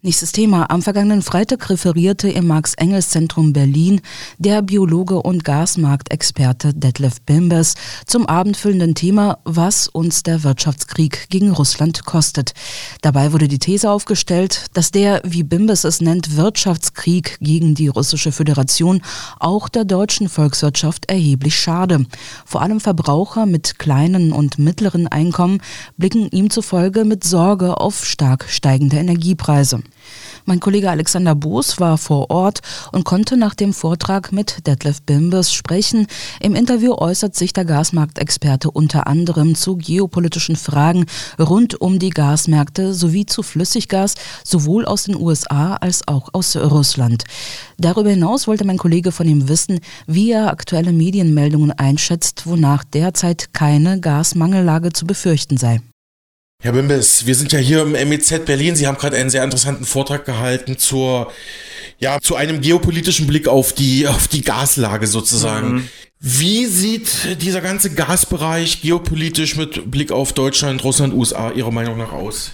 Nächstes Thema. Am vergangenen Freitag referierte im Max-Engels-Zentrum Berlin der Biologe und Gasmarktexperte Detlef Bimbers zum abendfüllenden Thema, was uns der Wirtschaftskrieg gegen Russland kostet. Dabei wurde die These aufgestellt, dass der, wie Bimbers es nennt, Wirtschaftskrieg gegen die russische Föderation auch der deutschen Volkswirtschaft erheblich schade. Vor allem Verbraucher mit kleinen und mittleren Einkommen blicken ihm zufolge mit Sorge auf stark steigende Energiepreise. Mein Kollege Alexander Boos war vor Ort und konnte nach dem Vortrag mit Detlef Bimbers sprechen. Im Interview äußert sich der Gasmarktexperte unter anderem zu geopolitischen Fragen rund um die Gasmärkte sowie zu Flüssiggas, sowohl aus den USA als auch aus Russland. Darüber hinaus wollte mein Kollege von ihm wissen, wie er aktuelle Medienmeldungen einschätzt, wonach derzeit keine Gasmangellage zu befürchten sei. Herr Bimbes, wir sind ja hier im MEZ Berlin. Sie haben gerade einen sehr interessanten Vortrag gehalten zur, ja, zu einem geopolitischen Blick auf die, auf die Gaslage sozusagen. Mhm. Wie sieht dieser ganze Gasbereich geopolitisch mit Blick auf Deutschland, Russland, USA Ihrer Meinung nach aus?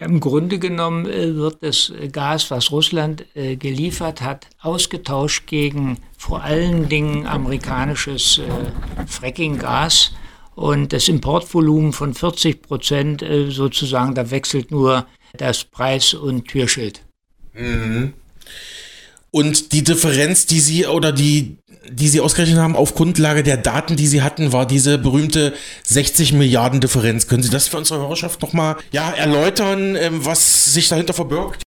Ja, Im Grunde genommen äh, wird das Gas, was Russland äh, geliefert hat, ausgetauscht gegen vor allen Dingen amerikanisches äh, Fracking-Gas und das Importvolumen von 40 Prozent äh, sozusagen, da wechselt nur das Preis- und Türschild. Mhm. Und die Differenz, die Sie oder die, die Sie ausgerechnet haben auf Grundlage der Daten, die Sie hatten, war diese berühmte 60 Milliarden Differenz. Können Sie das für unsere Hörerschaft nochmal ja, erläutern, ähm, was sich dahinter verbirgt?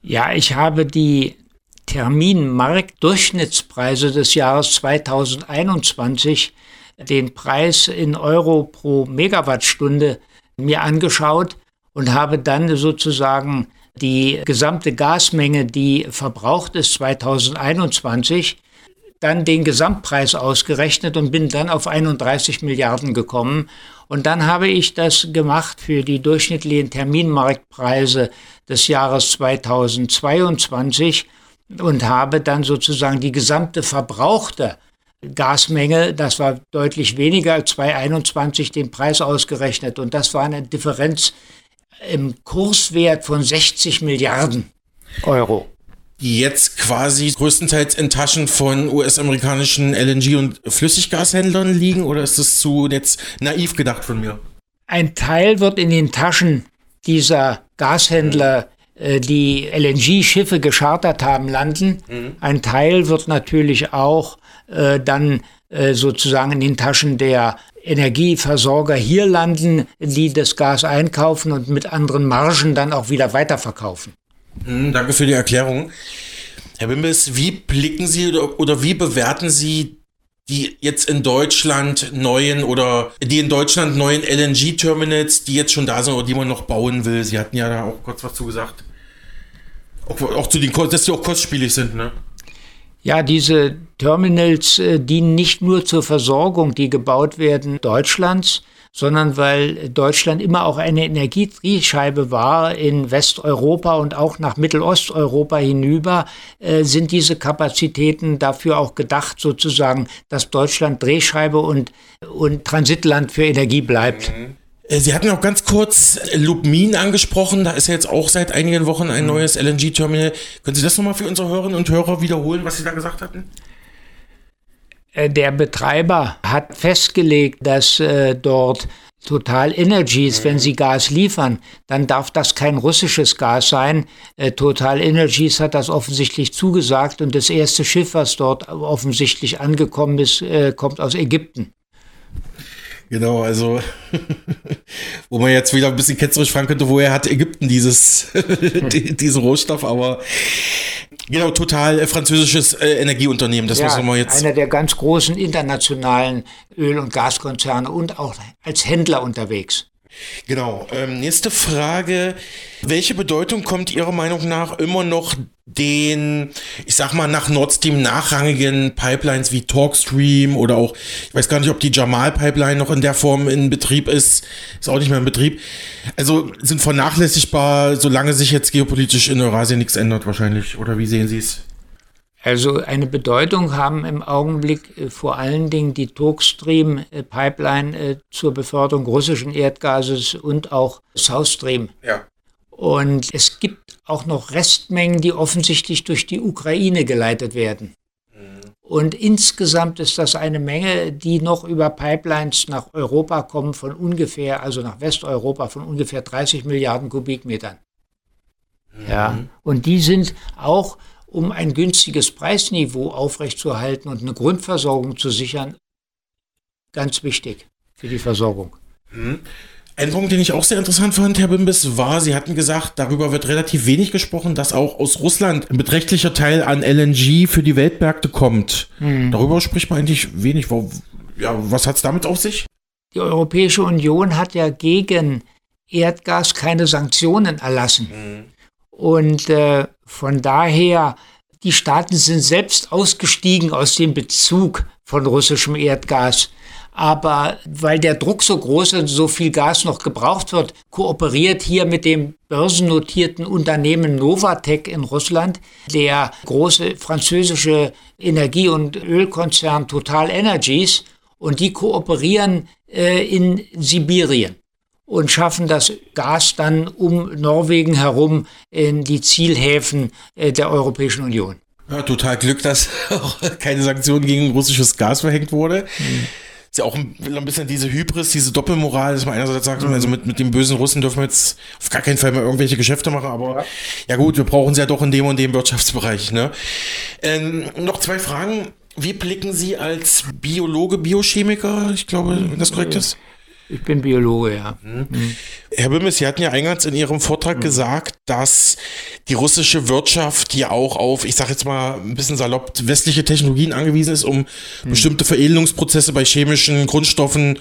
Ja, ich habe die Terminmarktdurchschnittspreise des Jahres 2021 den Preis in Euro pro Megawattstunde mir angeschaut und habe dann sozusagen die gesamte Gasmenge, die verbraucht ist 2021, dann den Gesamtpreis ausgerechnet und bin dann auf 31 Milliarden gekommen. Und dann habe ich das gemacht für die durchschnittlichen Terminmarktpreise des Jahres 2022 und habe dann sozusagen die gesamte verbrauchte Gasmenge, das war deutlich weniger als 2021 den Preis ausgerechnet und das war eine Differenz im Kurswert von 60 Milliarden Euro. Die jetzt quasi größtenteils in Taschen von US-amerikanischen LNG- und Flüssiggashändlern liegen oder ist das zu jetzt naiv gedacht von mir? Ein Teil wird in den Taschen dieser Gashändler äh, die LNG-Schiffe geschartert haben, landen. Mhm. Ein Teil wird natürlich auch äh, dann äh, sozusagen in den Taschen der Energieversorger hier landen, die das Gas einkaufen und mit anderen Margen dann auch wieder weiterverkaufen. Mhm, danke für die Erklärung. Herr Bimbes, wie blicken Sie oder, oder wie bewerten Sie die jetzt in Deutschland neuen oder die in Deutschland neuen LNG-Terminals, die jetzt schon da sind oder die man noch bauen will. Sie hatten ja da auch kurz was zu gesagt. Auch, auch zu den, dass die auch kostspielig sind, ne? Ja, diese Terminals äh, dienen nicht nur zur Versorgung, die gebaut werden Deutschlands, sondern weil Deutschland immer auch eine Energietriebscheibe war in Westeuropa und auch nach Mittelosteuropa hinüber, äh, sind diese Kapazitäten dafür auch gedacht, sozusagen, dass Deutschland Drehscheibe und, und Transitland für Energie bleibt. Mhm. Äh, Sie hatten auch ganz kurz Lubmin angesprochen. Da ist ja jetzt auch seit einigen Wochen ein mhm. neues LNG-Terminal. Können Sie das nochmal für unsere Hörerinnen und Hörer wiederholen, was Sie da gesagt hatten? Äh, der Betreiber hat festgelegt, dass äh, dort Total Energies, wenn sie Gas liefern, dann darf das kein russisches Gas sein. Äh, Total Energies hat das offensichtlich zugesagt und das erste Schiff, was dort offensichtlich angekommen ist, kommt aus Ägypten. Genau, also wo man jetzt wieder ein bisschen ketzerisch fragen könnte, woher hat Ägypten dieses diesen Rohstoff, aber genau, total äh, französisches äh, Energieunternehmen, das ja, muss man jetzt. Einer der ganz großen internationalen Öl- und Gaskonzerne und auch als Händler unterwegs. Genau. Ähm, nächste Frage. Welche Bedeutung kommt Ihrer Meinung nach immer noch den, ich sag mal, nach Nord Stream nachrangigen Pipelines wie Talkstream oder auch, ich weiß gar nicht, ob die Jamal Pipeline noch in der Form in Betrieb ist, ist auch nicht mehr in Betrieb. Also sind vernachlässigbar, solange sich jetzt geopolitisch in Eurasien nichts ändert wahrscheinlich. Oder wie sehen Sie es? Also eine Bedeutung haben im Augenblick äh, vor allen Dingen die Turkstream-Pipeline äh, zur Beförderung russischen Erdgases und auch South Stream. Ja. Und es gibt auch noch Restmengen, die offensichtlich durch die Ukraine geleitet werden. Und insgesamt ist das eine Menge, die noch über Pipelines nach Europa kommen von ungefähr, also nach Westeuropa von ungefähr 30 Milliarden Kubikmetern. Ja, und die sind auch um ein günstiges Preisniveau aufrechtzuerhalten und eine Grundversorgung zu sichern, ganz wichtig für die Versorgung. Mhm. Ein Punkt, den ich auch sehr interessant fand, Herr Bimbis, war, Sie hatten gesagt, darüber wird relativ wenig gesprochen, dass auch aus Russland ein beträchtlicher Teil an LNG für die Weltmärkte kommt. Mhm. Darüber spricht man eigentlich wenig. Ja, was hat es damit auf sich? Die Europäische Union hat ja gegen Erdgas keine Sanktionen erlassen. Mhm. Und äh, von daher, die Staaten sind selbst ausgestiegen aus dem Bezug von russischem Erdgas. Aber weil der Druck so groß ist und so viel Gas noch gebraucht wird, kooperiert hier mit dem börsennotierten Unternehmen Novatec in Russland, der große französische Energie- und Ölkonzern Total Energies. Und die kooperieren äh, in Sibirien und schaffen das Gas dann um Norwegen herum in die Zielhäfen äh, der Europäischen Union. Ja, total Glück, dass auch keine Sanktionen gegen russisches Gas verhängt wurde. Mhm. Ist ja auch ein, bisschen diese Hybris, diese Doppelmoral, dass man einerseits sagt, mhm. also mit, mit den bösen Russen dürfen wir jetzt auf gar keinen Fall mehr irgendwelche Geschäfte machen, aber ja, ja gut, wir brauchen sie ja doch in dem und dem Wirtschaftsbereich. Ne? Ähm, noch zwei Fragen. Wie blicken Sie als Biologe, Biochemiker, ich glaube, wenn das korrekt ist? Ich bin Biologe, ja. Mhm. Herr Bimmes, Sie hatten ja eingangs in Ihrem Vortrag mhm. gesagt, dass die russische Wirtschaft ja auch auf, ich sage jetzt mal ein bisschen salopp, westliche Technologien angewiesen ist, um mhm. bestimmte Veredelungsprozesse bei chemischen Grundstoffen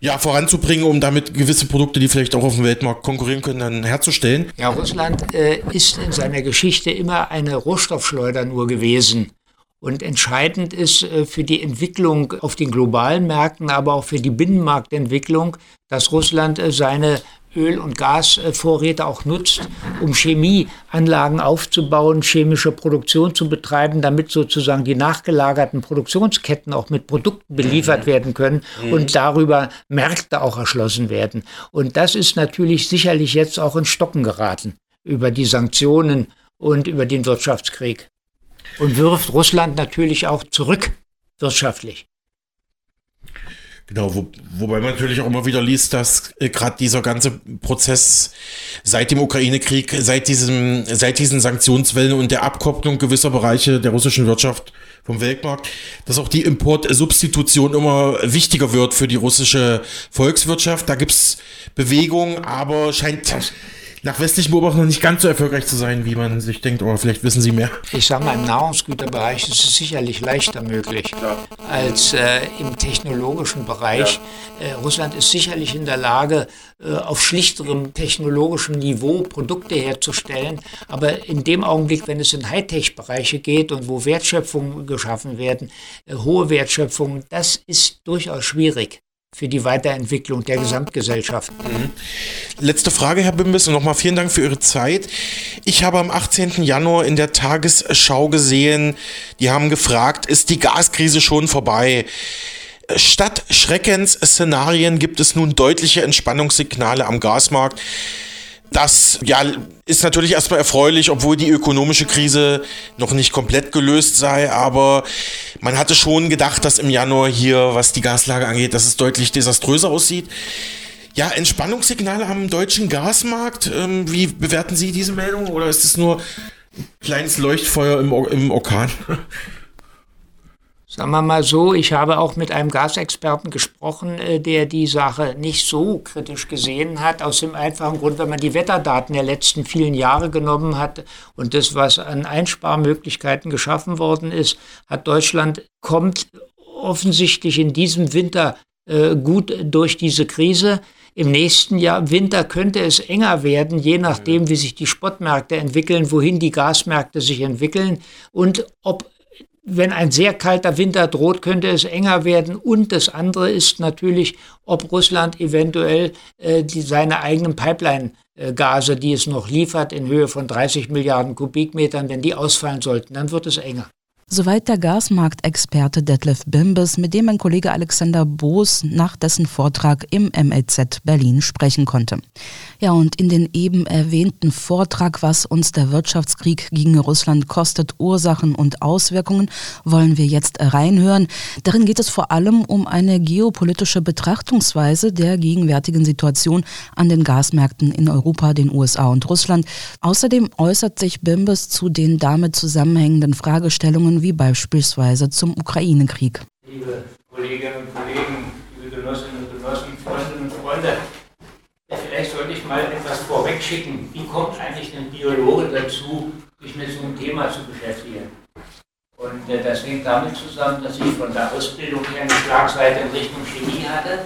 ja, voranzubringen, um damit gewisse Produkte, die vielleicht auch auf dem Weltmarkt konkurrieren können, dann herzustellen. Ja, Russland äh, ist in seiner Geschichte immer eine Rohstoffschleuder nur gewesen. Und entscheidend ist äh, für die Entwicklung auf den globalen Märkten, aber auch für die Binnenmarktentwicklung, dass Russland äh, seine Öl- und Gasvorräte auch nutzt, um Chemieanlagen aufzubauen, chemische Produktion zu betreiben, damit sozusagen die nachgelagerten Produktionsketten auch mit Produkten beliefert werden können mhm. und darüber Märkte auch erschlossen werden. Und das ist natürlich sicherlich jetzt auch in Stocken geraten über die Sanktionen und über den Wirtschaftskrieg und wirft Russland natürlich auch zurück wirtschaftlich. Genau, wo, wobei man natürlich auch immer wieder liest, dass äh, gerade dieser ganze Prozess seit dem Ukraine-Krieg, seit seit diesen Sanktionswellen und der Abkopplung gewisser Bereiche der russischen Wirtschaft vom Weltmarkt, dass auch die Importsubstitution immer wichtiger wird für die russische Volkswirtschaft. Da gibt's Bewegungen, aber scheint nach westlichen Beobachtungen nicht ganz so erfolgreich zu sein, wie man sich denkt, oder vielleicht wissen Sie mehr. Ich sage mal, im Nahrungsgüterbereich ist es sicherlich leichter möglich ja. als äh, im technologischen Bereich. Ja. Äh, Russland ist sicherlich in der Lage, äh, auf schlichterem technologischem Niveau Produkte herzustellen, aber in dem Augenblick, wenn es in Hightech-Bereiche geht und wo Wertschöpfungen geschaffen werden, äh, hohe Wertschöpfung, das ist durchaus schwierig für die Weiterentwicklung der Gesamtgesellschaft. Mhm. Letzte Frage, Herr Bimbis, und nochmal vielen Dank für Ihre Zeit. Ich habe am 18. Januar in der Tagesschau gesehen, die haben gefragt, ist die Gaskrise schon vorbei? Statt Schreckensszenarien gibt es nun deutliche Entspannungssignale am Gasmarkt. Das ja, ist natürlich erstmal erfreulich, obwohl die ökonomische Krise noch nicht komplett gelöst sei. Aber man hatte schon gedacht, dass im Januar hier, was die Gaslage angeht, dass es deutlich desaströser aussieht. Ja, Entspannungssignale am deutschen Gasmarkt. Ähm, wie bewerten Sie diese Meldung? Oder ist es nur ein kleines Leuchtfeuer im, im Orkan? Sagen wir mal so, ich habe auch mit einem Gasexperten gesprochen, äh, der die Sache nicht so kritisch gesehen hat, aus dem einfachen Grund, wenn man die Wetterdaten der letzten vielen Jahre genommen hat und das, was an Einsparmöglichkeiten geschaffen worden ist, hat Deutschland kommt offensichtlich in diesem Winter äh, gut durch diese Krise. Im nächsten Jahr Winter könnte es enger werden, je nachdem, wie sich die Spotmärkte entwickeln, wohin die Gasmärkte sich entwickeln und ob wenn ein sehr kalter Winter droht, könnte es enger werden. Und das andere ist natürlich, ob Russland eventuell äh, die, seine eigenen Pipeline-Gase, die es noch liefert, in Höhe von 30 Milliarden Kubikmetern, wenn die ausfallen sollten, dann wird es enger. Soweit der Gasmarktexperte Detlef Bimbes, mit dem mein Kollege Alexander Boos nach dessen Vortrag im MEZ Berlin sprechen konnte. Ja, und in den eben erwähnten Vortrag, was uns der Wirtschaftskrieg gegen Russland kostet, Ursachen und Auswirkungen, wollen wir jetzt reinhören. Darin geht es vor allem um eine geopolitische Betrachtungsweise der gegenwärtigen Situation an den Gasmärkten in Europa, den USA und Russland. Außerdem äußert sich Bimbes zu den damit zusammenhängenden Fragestellungen wie beispielsweise zum Ukraine-Krieg. Liebe Kolleginnen und Kollegen, liebe Genossinnen und Genossen, Freundinnen und Freunde, vielleicht sollte ich mal etwas vorwegschicken. Wie kommt eigentlich ein Biologe dazu, sich mit so einem Thema zu beschäftigen? Und äh, das hängt damit zusammen, dass ich von der Ausbildung her eine Schlagseite in Richtung Chemie hatte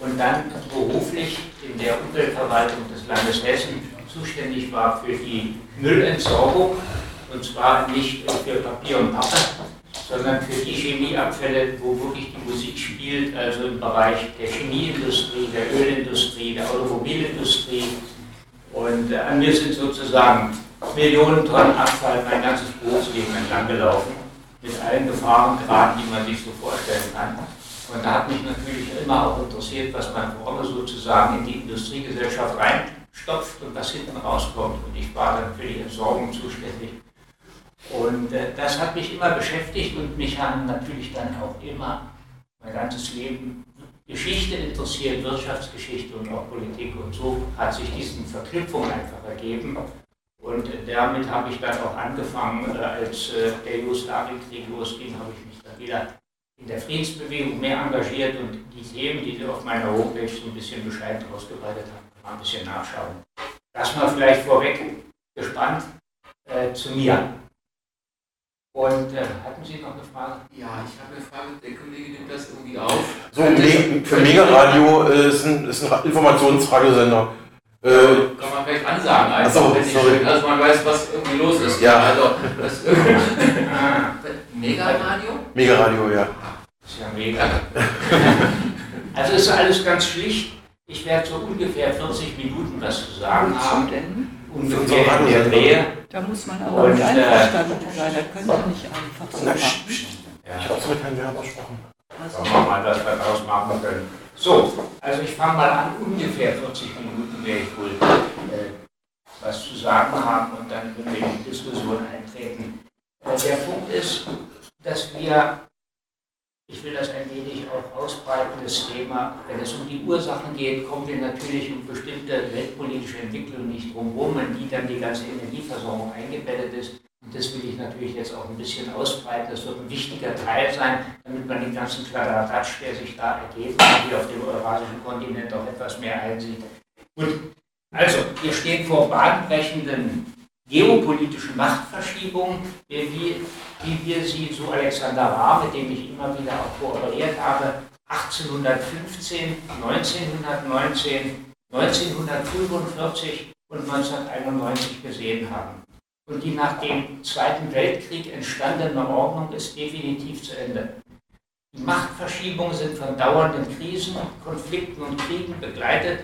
und dann beruflich in der Umweltverwaltung des Landes Hessen zuständig war für die Müllentsorgung und zwar nicht für Papier und Pappe, sondern für die Chemieabfälle, wo wirklich die Musik spielt, also im Bereich der Chemieindustrie, der Ölindustrie, der Automobilindustrie. Und äh, an mir sind sozusagen Millionen Tonnen Abfall mein ganzes Berufsleben entlang gelaufen, mit allen Gefahrengraden, die man sich so vorstellen kann. Und da hat mich natürlich immer auch interessiert, was man vorne sozusagen in die Industriegesellschaft reinstopft und was hinten rauskommt. Und ich war dann für die Entsorgung zuständig. Und äh, das hat mich immer beschäftigt und mich haben natürlich dann auch immer mein ganzes Leben Geschichte interessiert, Wirtschaftsgeschichte und auch Politik. Und so hat sich diese Verknüpfung einfach ergeben. Und damit habe ich dann auch angefangen, äh, als äh, der Jugoslawienkrieg losging, habe ich mich dann wieder in der Friedensbewegung mehr engagiert und die Themen, die auf meiner Homepage so ein bisschen bescheiden ausgebreitet haben, mal ein bisschen nachschauen. Das mal vielleicht vorweg gespannt äh, zu mir. Und äh, hatten Sie noch eine Frage? Ja, ich habe eine Frage. Der Kollege nimmt das irgendwie auf. So, für Mega Radio äh, ist, ein, ist ein Informationsradiosender. Äh, kann man vielleicht ansagen, einfach, so, wenn sorry. also man weiß, was irgendwie los ist. Ja. Also, das Mega Radio? Mega Radio, ja. Das ist ja mega. also ist alles ganz schlicht. Ich werde so ungefähr 40 Minuten was zu sagen haben. Ungefähr in der Nähe. Da muss man aber und, nicht einverstanden sein, das können Sie nicht einfach so machen. Ja. Ich habe es mit Herrn Werner besprochen. Schauen wir mal, wir daraus machen können. So, also ich fange mal an, ungefähr 40 Minuten werde ich wohl äh, was zu sagen haben und dann können wir in die Diskussion eintreten. Äh, der Punkt ist, dass wir ich will das ein wenig auch ausbreiten, das Thema. Wenn es um die Ursachen geht, kommen wir natürlich um bestimmte weltpolitische Entwicklungen nicht drumherum, in die dann die ganze Energieversorgung eingebettet ist. Und das will ich natürlich jetzt auch ein bisschen ausbreiten. Das wird ein wichtiger Teil sein, damit man den ganzen Kladderadatsch, der sich da ergeht, hier auf dem eurasischen Kontinent auch etwas mehr einsieht. Gut, also wir stehen vor bahnbrechenden geopolitischen Machtverschiebungen, wie, wie wir sie, so Alexander Rahr, mit dem ich immer wieder auch kooperiert habe, 1815, 1919, 1945 und 1991 gesehen haben. Und die nach dem Zweiten Weltkrieg entstandene Ordnung ist definitiv zu Ende. Die Machtverschiebungen sind von dauernden Krisen, Konflikten und Kriegen begleitet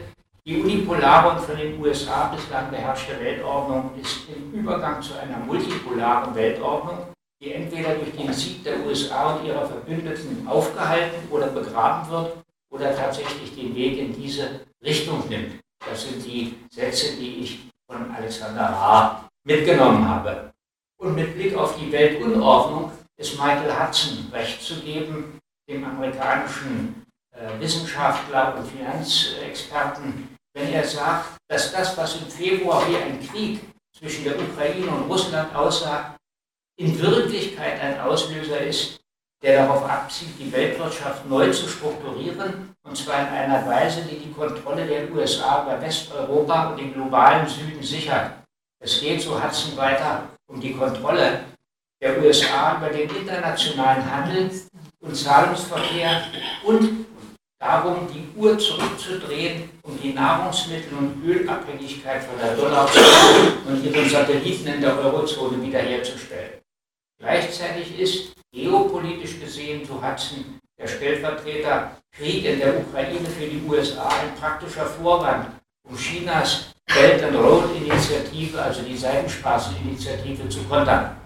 die unipolare und von den USA bislang beherrschte Weltordnung ist im Übergang zu einer multipolaren Weltordnung, die entweder durch den Sieg der USA und ihrer Verbündeten aufgehalten oder begraben wird oder tatsächlich den Weg in diese Richtung nimmt. Das sind die Sätze, die ich von Alexander Rahr mitgenommen habe. Und mit Blick auf die Weltunordnung ist Michael Hudson recht zu geben, dem amerikanischen äh, Wissenschaftler und Finanzexperten, wenn er sagt, dass das, was im Februar wie ein Krieg zwischen der Ukraine und Russland aussah, in Wirklichkeit ein Auslöser ist, der darauf abzielt, die Weltwirtschaft neu zu strukturieren, und zwar in einer Weise, die die Kontrolle der USA über Westeuropa und den globalen Süden sichert. Es geht, so Hudson weiter, um die Kontrolle der USA über den internationalen Handel und Zahlungsverkehr und darum, die Uhr zurückzudrehen, um die Nahrungsmittel- und Ölabhängigkeit von der Dollarzone und ihren Satelliten in der Eurozone wiederherzustellen. Gleichzeitig ist geopolitisch gesehen, so Hudson, der Stellvertreter, Krieg in der Ukraine für die USA ein praktischer Vorwand, um Chinas Belt and Road Initiative, also die Seidenstraßeninitiative, zu kontern.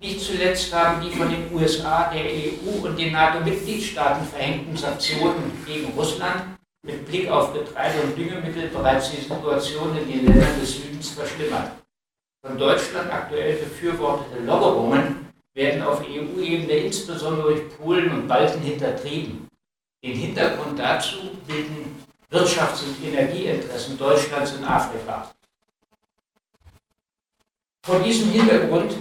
Nicht zuletzt haben die von den USA, der EU und den NATO-Mitgliedstaaten verhängten Sanktionen gegen Russland mit Blick auf Getreide und Düngemittel bereits die Situation in den Ländern des Südens verschlimmert. Von Deutschland aktuell befürwortete Lockerungen werden auf EU-Ebene insbesondere durch Polen und Balten hintertrieben. Den Hintergrund dazu bilden Wirtschafts- und Energieinteressen Deutschlands in Afrika. Vor diesem Hintergrund,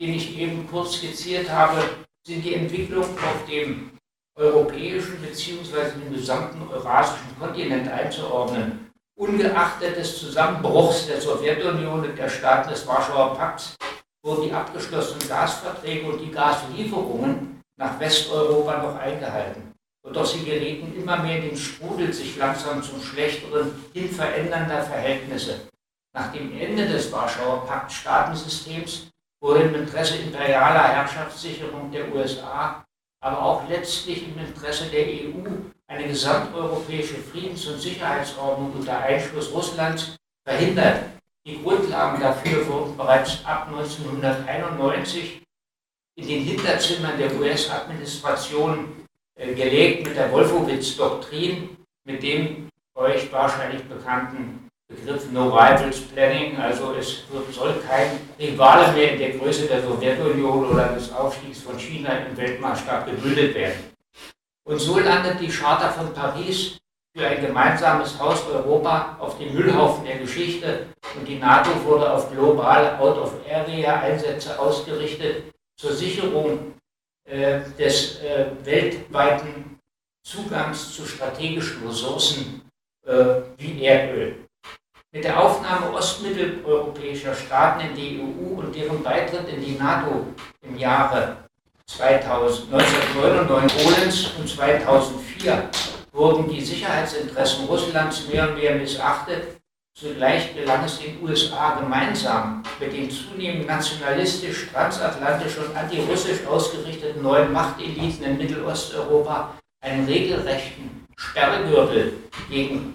den ich eben kurz skizziert habe, sind die Entwicklungen auf dem europäischen bzw. dem gesamten eurasischen Kontinent einzuordnen. Ungeachtet des Zusammenbruchs der Sowjetunion und der Staaten des Warschauer Pakts wurden die abgeschlossenen Gasverträge und die Gaslieferungen nach Westeuropa noch eingehalten. Und doch sie gerieten immer mehr in den Strudel sich langsam zum Schlechteren hin verändernder Verhältnisse. Nach dem Ende des Warschauer Pakt-Staatensystems wurde im Interesse imperialer Herrschaftssicherung der USA, aber auch letztlich im Interesse der EU eine gesamteuropäische Friedens- und Sicherheitsordnung unter Einschluss Russlands verhindert. Die Grundlagen dafür wurden bereits ab 1991 in den Hinterzimmern der US-Administration äh, gelegt mit der Wolfowitz-Doktrin, mit dem euch wahrscheinlich bekannten Begriff No Rivals Planning, also es soll kein Rivale mehr in der Größe der Sowjetunion oder des Aufstiegs von China im Weltmaßstab gebildet werden. Und so landet die Charta von Paris für ein gemeinsames Haus Europa auf dem Müllhaufen der Geschichte und die NATO wurde auf global Out-of-Area-Einsätze ausgerichtet zur Sicherung äh, des äh, weltweiten Zugangs zu strategischen Ressourcen äh, wie Erdöl. Mit der Aufnahme ostmitteleuropäischer Staaten in die EU und deren Beitritt in die NATO im Jahre 2000, 1999 Polens und 2004 wurden die Sicherheitsinteressen Russlands mehr und mehr missachtet. Zugleich gelang es den USA gemeinsam mit den zunehmend nationalistisch, transatlantisch und antirussisch ausgerichteten neuen Machteliten in Mittelosteuropa einen regelrechten Sperrgürtel gegen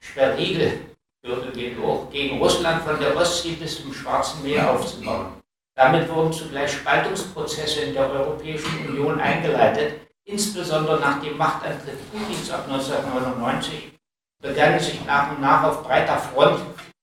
Sperrriegel hoch, gegen Russland von der Ostsee bis zum Schwarzen Meer aufzubauen. Damit wurden zugleich Spaltungsprozesse in der Europäischen Union eingeleitet, insbesondere nach dem Machtantritt Putins ab 1999 begannen sich nach und nach auf breiter Front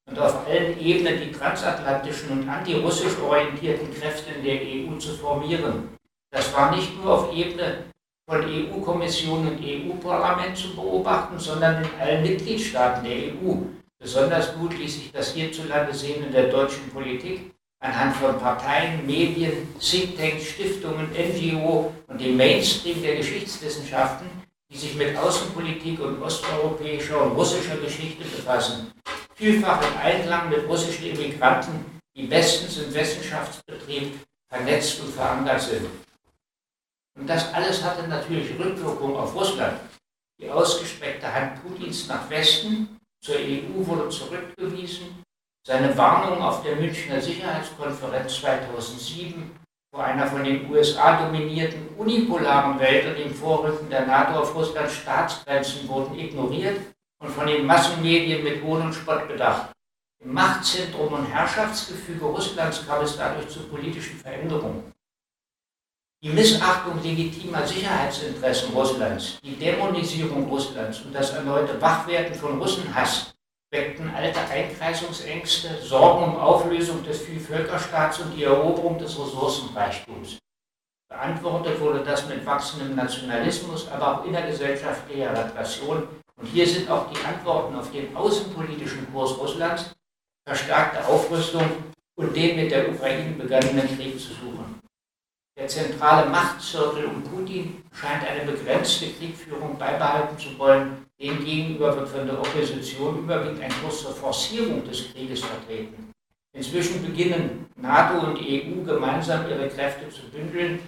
und auf allen Ebenen die transatlantischen und antirussisch orientierten Kräfte in der EU zu formieren. Das war nicht nur auf Ebene von EU-Kommission und EU-Parlament zu beobachten, sondern in allen Mitgliedstaaten der EU. Besonders gut ließ sich das hierzulande sehen in der deutschen Politik anhand von Parteien, Medien, Thinktanks, Stiftungen, NGO und dem Mainstream der Geschichtswissenschaften, die sich mit Außenpolitik und osteuropäischer und russischer Geschichte befassen. Vielfach im Einklang mit russischen Immigranten, die bestens im Wissenschaftsbetrieb vernetzt und verankert sind. Und das alles hatte natürlich Rückwirkungen auf Russland. Die ausgestreckte Hand Putins nach Westen zur EU wurde zurückgewiesen. Seine Warnung auf der Münchner Sicherheitskonferenz 2007 vor einer von den USA dominierten unipolaren Welt und dem Vorrücken der NATO auf Russlands Staatsgrenzen wurden ignoriert und von den Massenmedien mit Hohn und Spott bedacht. Im Machtzentrum und Herrschaftsgefüge Russlands kam es dadurch zu politischen Veränderungen. Die Missachtung legitimer Sicherheitsinteressen Russlands, die Dämonisierung Russlands und das erneute Wachwerden von Russenhass weckten alte Einkreisungsängste, Sorgen um Auflösung des Vielvölkerstaats und die Eroberung des Ressourcenreichtums. Beantwortet wurde das mit wachsendem Nationalismus, aber auch innergesellschaftlicher Repression. Und hier sind auch die Antworten auf den außenpolitischen Kurs Russlands, verstärkte Aufrüstung und den mit der Ukraine begonnenen Krieg zu suchen. Der zentrale Machtzirkel um Putin scheint eine begrenzte Kriegführung beibehalten zu wollen. Demgegenüber wird von der Opposition überwiegend ein Kurs zur Forcierung des Krieges vertreten. Inzwischen beginnen NATO und EU gemeinsam ihre Kräfte zu bündeln.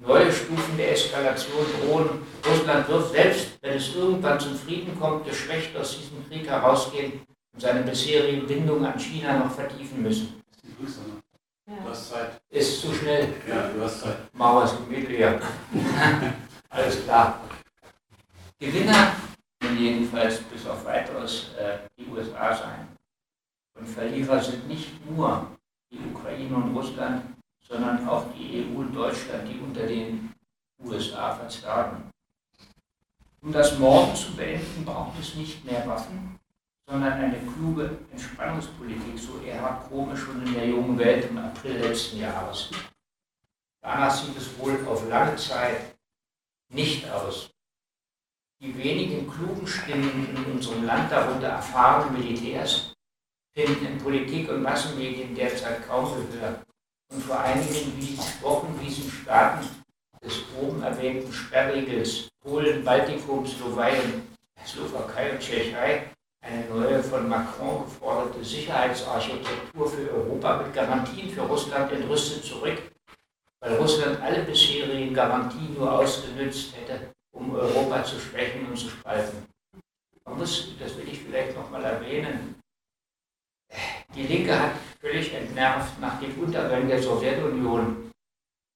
Neue Stufen der Eskalation drohen. Russland wird selbst, wenn es irgendwann zum Frieden kommt, geschwächt aus diesem Krieg herausgehen und seine bisherigen Bindungen an China noch vertiefen müssen. Du hast Zeit. Ist zu schnell. Ja, du hast Zeit. Machen wir es gemütlicher. Alles klar. Gewinner werden jedenfalls bis auf weiteres äh, die USA sein. Und Verlierer sind nicht nur die Ukraine und Russland, sondern auch die EU und Deutschland, die unter den USA verzagen. Um das Morden zu beenden, braucht es nicht mehr Waffen, sondern eine kluge Entspannungspolitik, so Erhard Krome schon in der jungen Welt im April letzten Jahres. Danach sieht es wohl auf lange Zeit nicht aus. Die wenigen klugen Stimmen in unserem Land, darunter erfahrene Militärs, finden in Politik und Massenmedien derzeit kaum Gehör. Und vor einigen Wochen wiesen Staaten des oben erwähnten Sperrregels Polen, Baltikum, Slowakei, Slowakei und Tschechei eine neue von Macron geforderte Sicherheitsarchitektur für Europa mit Garantien für Russland entrüstet zurück, weil Russland alle bisherigen Garantien nur ausgenützt hätte, um Europa zu schwächen und zu spalten. Man muss, das will ich vielleicht nochmal erwähnen, die Linke hat völlig entnervt nach dem Untergang der Sowjetunion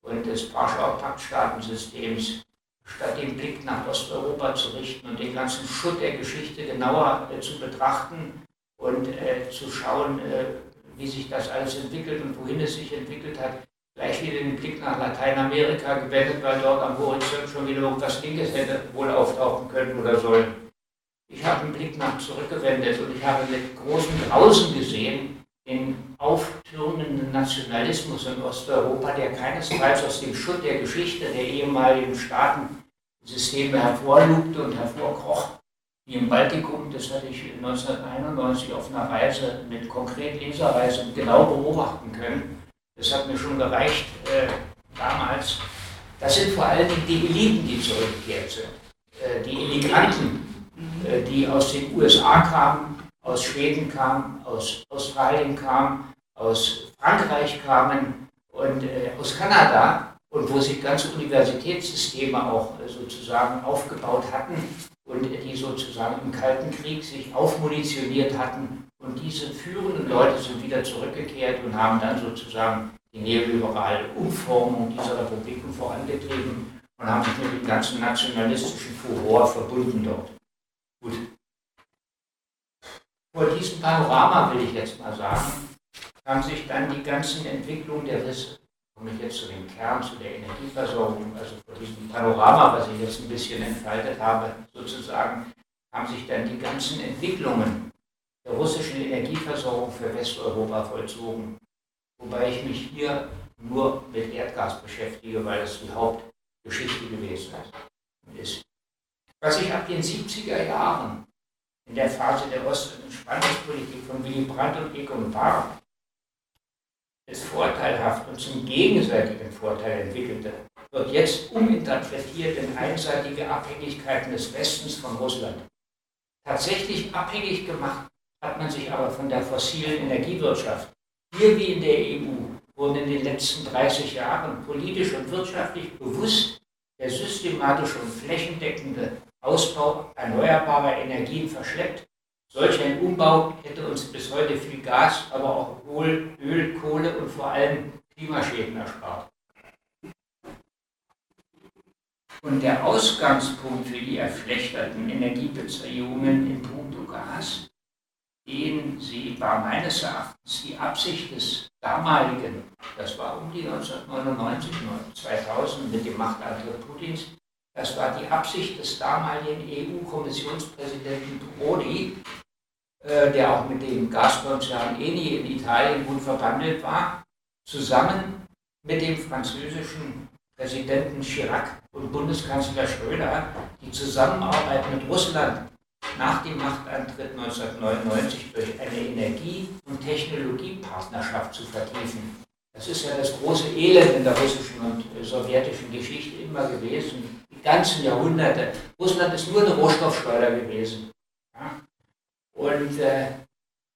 und des Warschauer Paktstaatensystems, statt den Blick nach Osteuropa zu richten und den ganzen Schutt der Geschichte genauer äh, zu betrachten und äh, zu schauen, äh, wie sich das alles entwickelt und wohin es sich entwickelt hat, gleich wieder den Blick nach Lateinamerika gewendet, weil dort am Horizont schon wieder irgendwas Linkes hätte wohl auftauchen können oder sollen. Ich habe den Blick nach zurückgewendet und ich habe mit großem Grausen gesehen den auftürmenden Nationalismus in Osteuropa, der keinesfalls aus dem Schutt der Geschichte der ehemaligen Staatensysteme hervorlugte und hervorkroch, wie im Baltikum, das hatte ich 1991 auf einer Reise mit konkret Leserreise genau beobachten können, das hat mir schon gereicht äh, damals. Das sind vor allem die Eliten, die zurückgekehrt sind. Äh, die Immigranten, äh, die aus den USA kamen, aus Schweden kamen, aus Australien kamen, aus Frankreich kamen und äh, aus Kanada und wo sich ganze Universitätssysteme auch äh, sozusagen aufgebaut hatten und die sozusagen im Kalten Krieg sich aufmunitioniert hatten und diese führenden Leute sind wieder zurückgekehrt und haben dann sozusagen die neoliberale Umformung dieser Republiken vorangetrieben und haben sich mit dem ganzen nationalistischen Furor verbunden dort. Gut. Vor diesem Panorama will ich jetzt mal sagen, haben sich dann die ganzen Entwicklungen der Risse, komme ich jetzt zu dem Kern, zu der Energieversorgung, also vor diesem Panorama, was ich jetzt ein bisschen entfaltet habe, sozusagen, haben sich dann die ganzen Entwicklungen der russischen Energieversorgung für Westeuropa vollzogen. Wobei ich mich hier nur mit Erdgas beschäftige, weil das die Hauptgeschichte gewesen ist. Was ich ab den 70er Jahren in der Phase der Ost- und Entspannungspolitik von Willy Brandt und Egon Bahr als vorteilhaft und zum gegenseitigen Vorteil entwickelte, wird jetzt uminterpretiert in einseitige Abhängigkeiten des Westens von Russland. Tatsächlich abhängig gemacht hat man sich aber von der fossilen Energiewirtschaft. Hier wie in der EU wurden in den letzten 30 Jahren politisch und wirtschaftlich bewusst der systematische und flächendeckende Ausbau erneuerbarer Energien verschleppt. Solch ein Umbau hätte uns bis heute viel Gas, aber auch Öl, Kohle und vor allem Klimaschäden erspart. Und der Ausgangspunkt für die erflechterten Energiebeziehungen in puncto Gas den sie war meines Erachtens die Absicht des damaligen, das war um die 1999, 2000 mit dem Machtantritt Putins, das war die Absicht des damaligen EU-Kommissionspräsidenten Prodi, äh, der auch mit dem Gaskonzern Eni in Italien gut verbandelt war, zusammen mit dem französischen Präsidenten Chirac und Bundeskanzler Schröder die Zusammenarbeit mit Russland nach dem Machtantritt 1999 durch eine Energie- und Technologiepartnerschaft zu vertiefen. Das ist ja das große Elend in der russischen und sowjetischen Geschichte immer gewesen, ganzen Jahrhunderte. Russland ist nur eine Rohstoffschleuder gewesen. Ja? Und äh,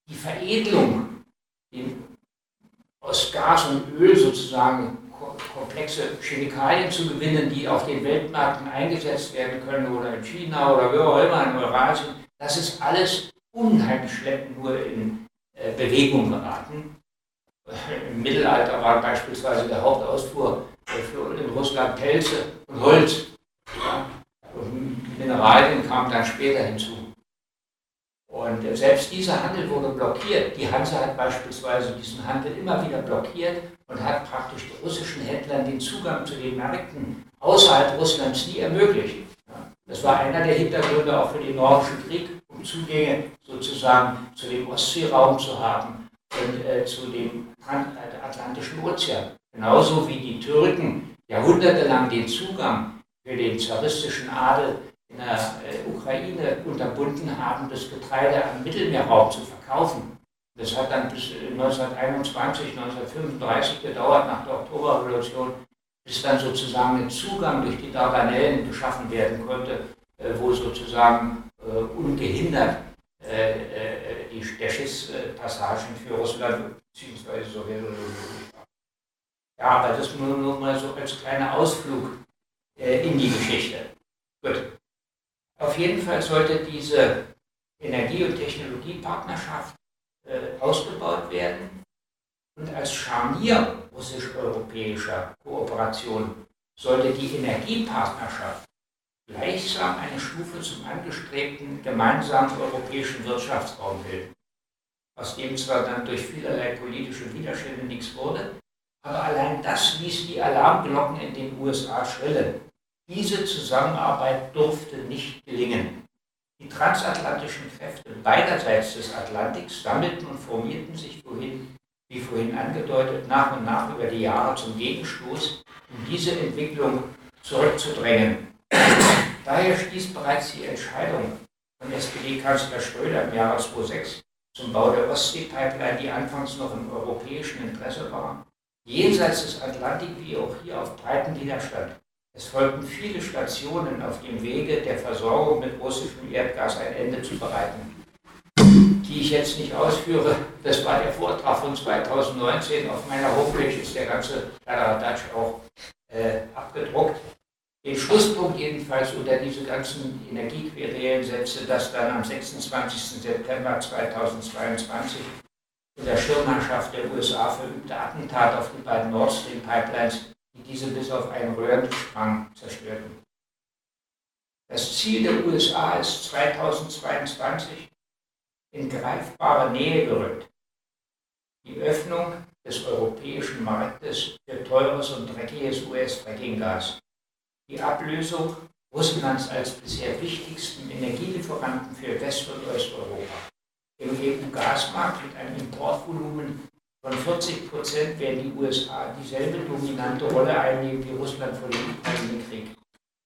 die Veredelung die aus Gas und Öl sozusagen komplexe Chemikalien zu gewinnen, die auf den Weltmärkten eingesetzt werden können oder in China oder wo auch immer in Eurasien, das ist alles unheimlich schleppend nur in äh, Bewegung geraten. Im Mittelalter war beispielsweise der Hauptausfuhr äh, für in Russland Pelze und Holz. Mineralien kamen dann später hinzu. Und äh, selbst dieser Handel wurde blockiert. Die Hanse hat beispielsweise diesen Handel immer wieder blockiert und hat praktisch den russischen Händlern den Zugang zu den Märkten außerhalb Russlands nie ermöglicht. Das war einer der Hintergründe auch für den Nordischen Krieg, um Zugänge sozusagen zu dem Ostseeraum zu haben und äh, zu dem Atlantischen Ozean. Genauso wie die Türken jahrhundertelang den Zugang für den zaristischen Adel in der äh, Ukraine unterbunden haben, das Getreide am Mittelmeerraum zu verkaufen. Das hat dann bis 1921, 1935 gedauert, nach der Oktoberrevolution, bis dann sozusagen ein Zugang durch die Dardanellen geschaffen werden konnte, äh, wo sozusagen äh, ungehindert die, der Schiffspassagen für Russland bzw. Sowjetunion war. Ja, aber das nur, nur mal so als kleiner Ausflug in die Geschichte. Auf jeden Fall sollte diese Energie- und Technologiepartnerschaft äh, ausgebaut werden und als Scharnier russisch-europäischer Kooperation sollte die Energiepartnerschaft gleichsam eine Stufe zum angestrebten gemeinsamen europäischen Wirtschaftsraum bilden, aus dem zwar dann durch vielerlei politische Widerstände nichts wurde, aber allein das ließ die Alarmglocken in den USA schrillen. Diese Zusammenarbeit durfte nicht gelingen. Die transatlantischen Kräfte beiderseits des Atlantiks sammelten und formierten sich wohin, wie vorhin angedeutet, nach und nach über die Jahre zum Gegenstoß, um diese Entwicklung zurückzudrängen. Daher stieß bereits die Entscheidung von SPD-Kanzler Schröder im Jahre 2006 zum Bau der Ostsee-Pipeline, die anfangs noch im europäischen Interesse war, jenseits des Atlantik wie auch hier auf breiten Widerstand. Es folgten viele Stationen auf dem Wege der Versorgung mit russischem Erdgas ein Ende zu bereiten, die ich jetzt nicht ausführe. Das war der Vortrag von 2019. Auf meiner Homepage ist der ganze Kladderadatsch auch äh, abgedruckt. Den Schlusspunkt jedenfalls unter diese ganzen Energiequerelen setzte das dann am 26. September 2022 in der Schirmherrschaft der USA verübte Attentat auf die beiden Nord Stream Pipelines die diese bis auf einen Röhrenstrang zerstörten. Das Ziel der USA ist 2022 in greifbare Nähe gerückt. Die Öffnung des europäischen Marktes für teures und dreckiges US-Frackinggas. Die Ablösung Russlands als bisher wichtigsten Energielieferanten für West- und Osteuropa. Im EU-Gasmarkt mit einem Importvolumen von 40 Prozent werden die USA dieselbe dominante Rolle einnehmen wie Russland vor dem Ukraine-Krieg.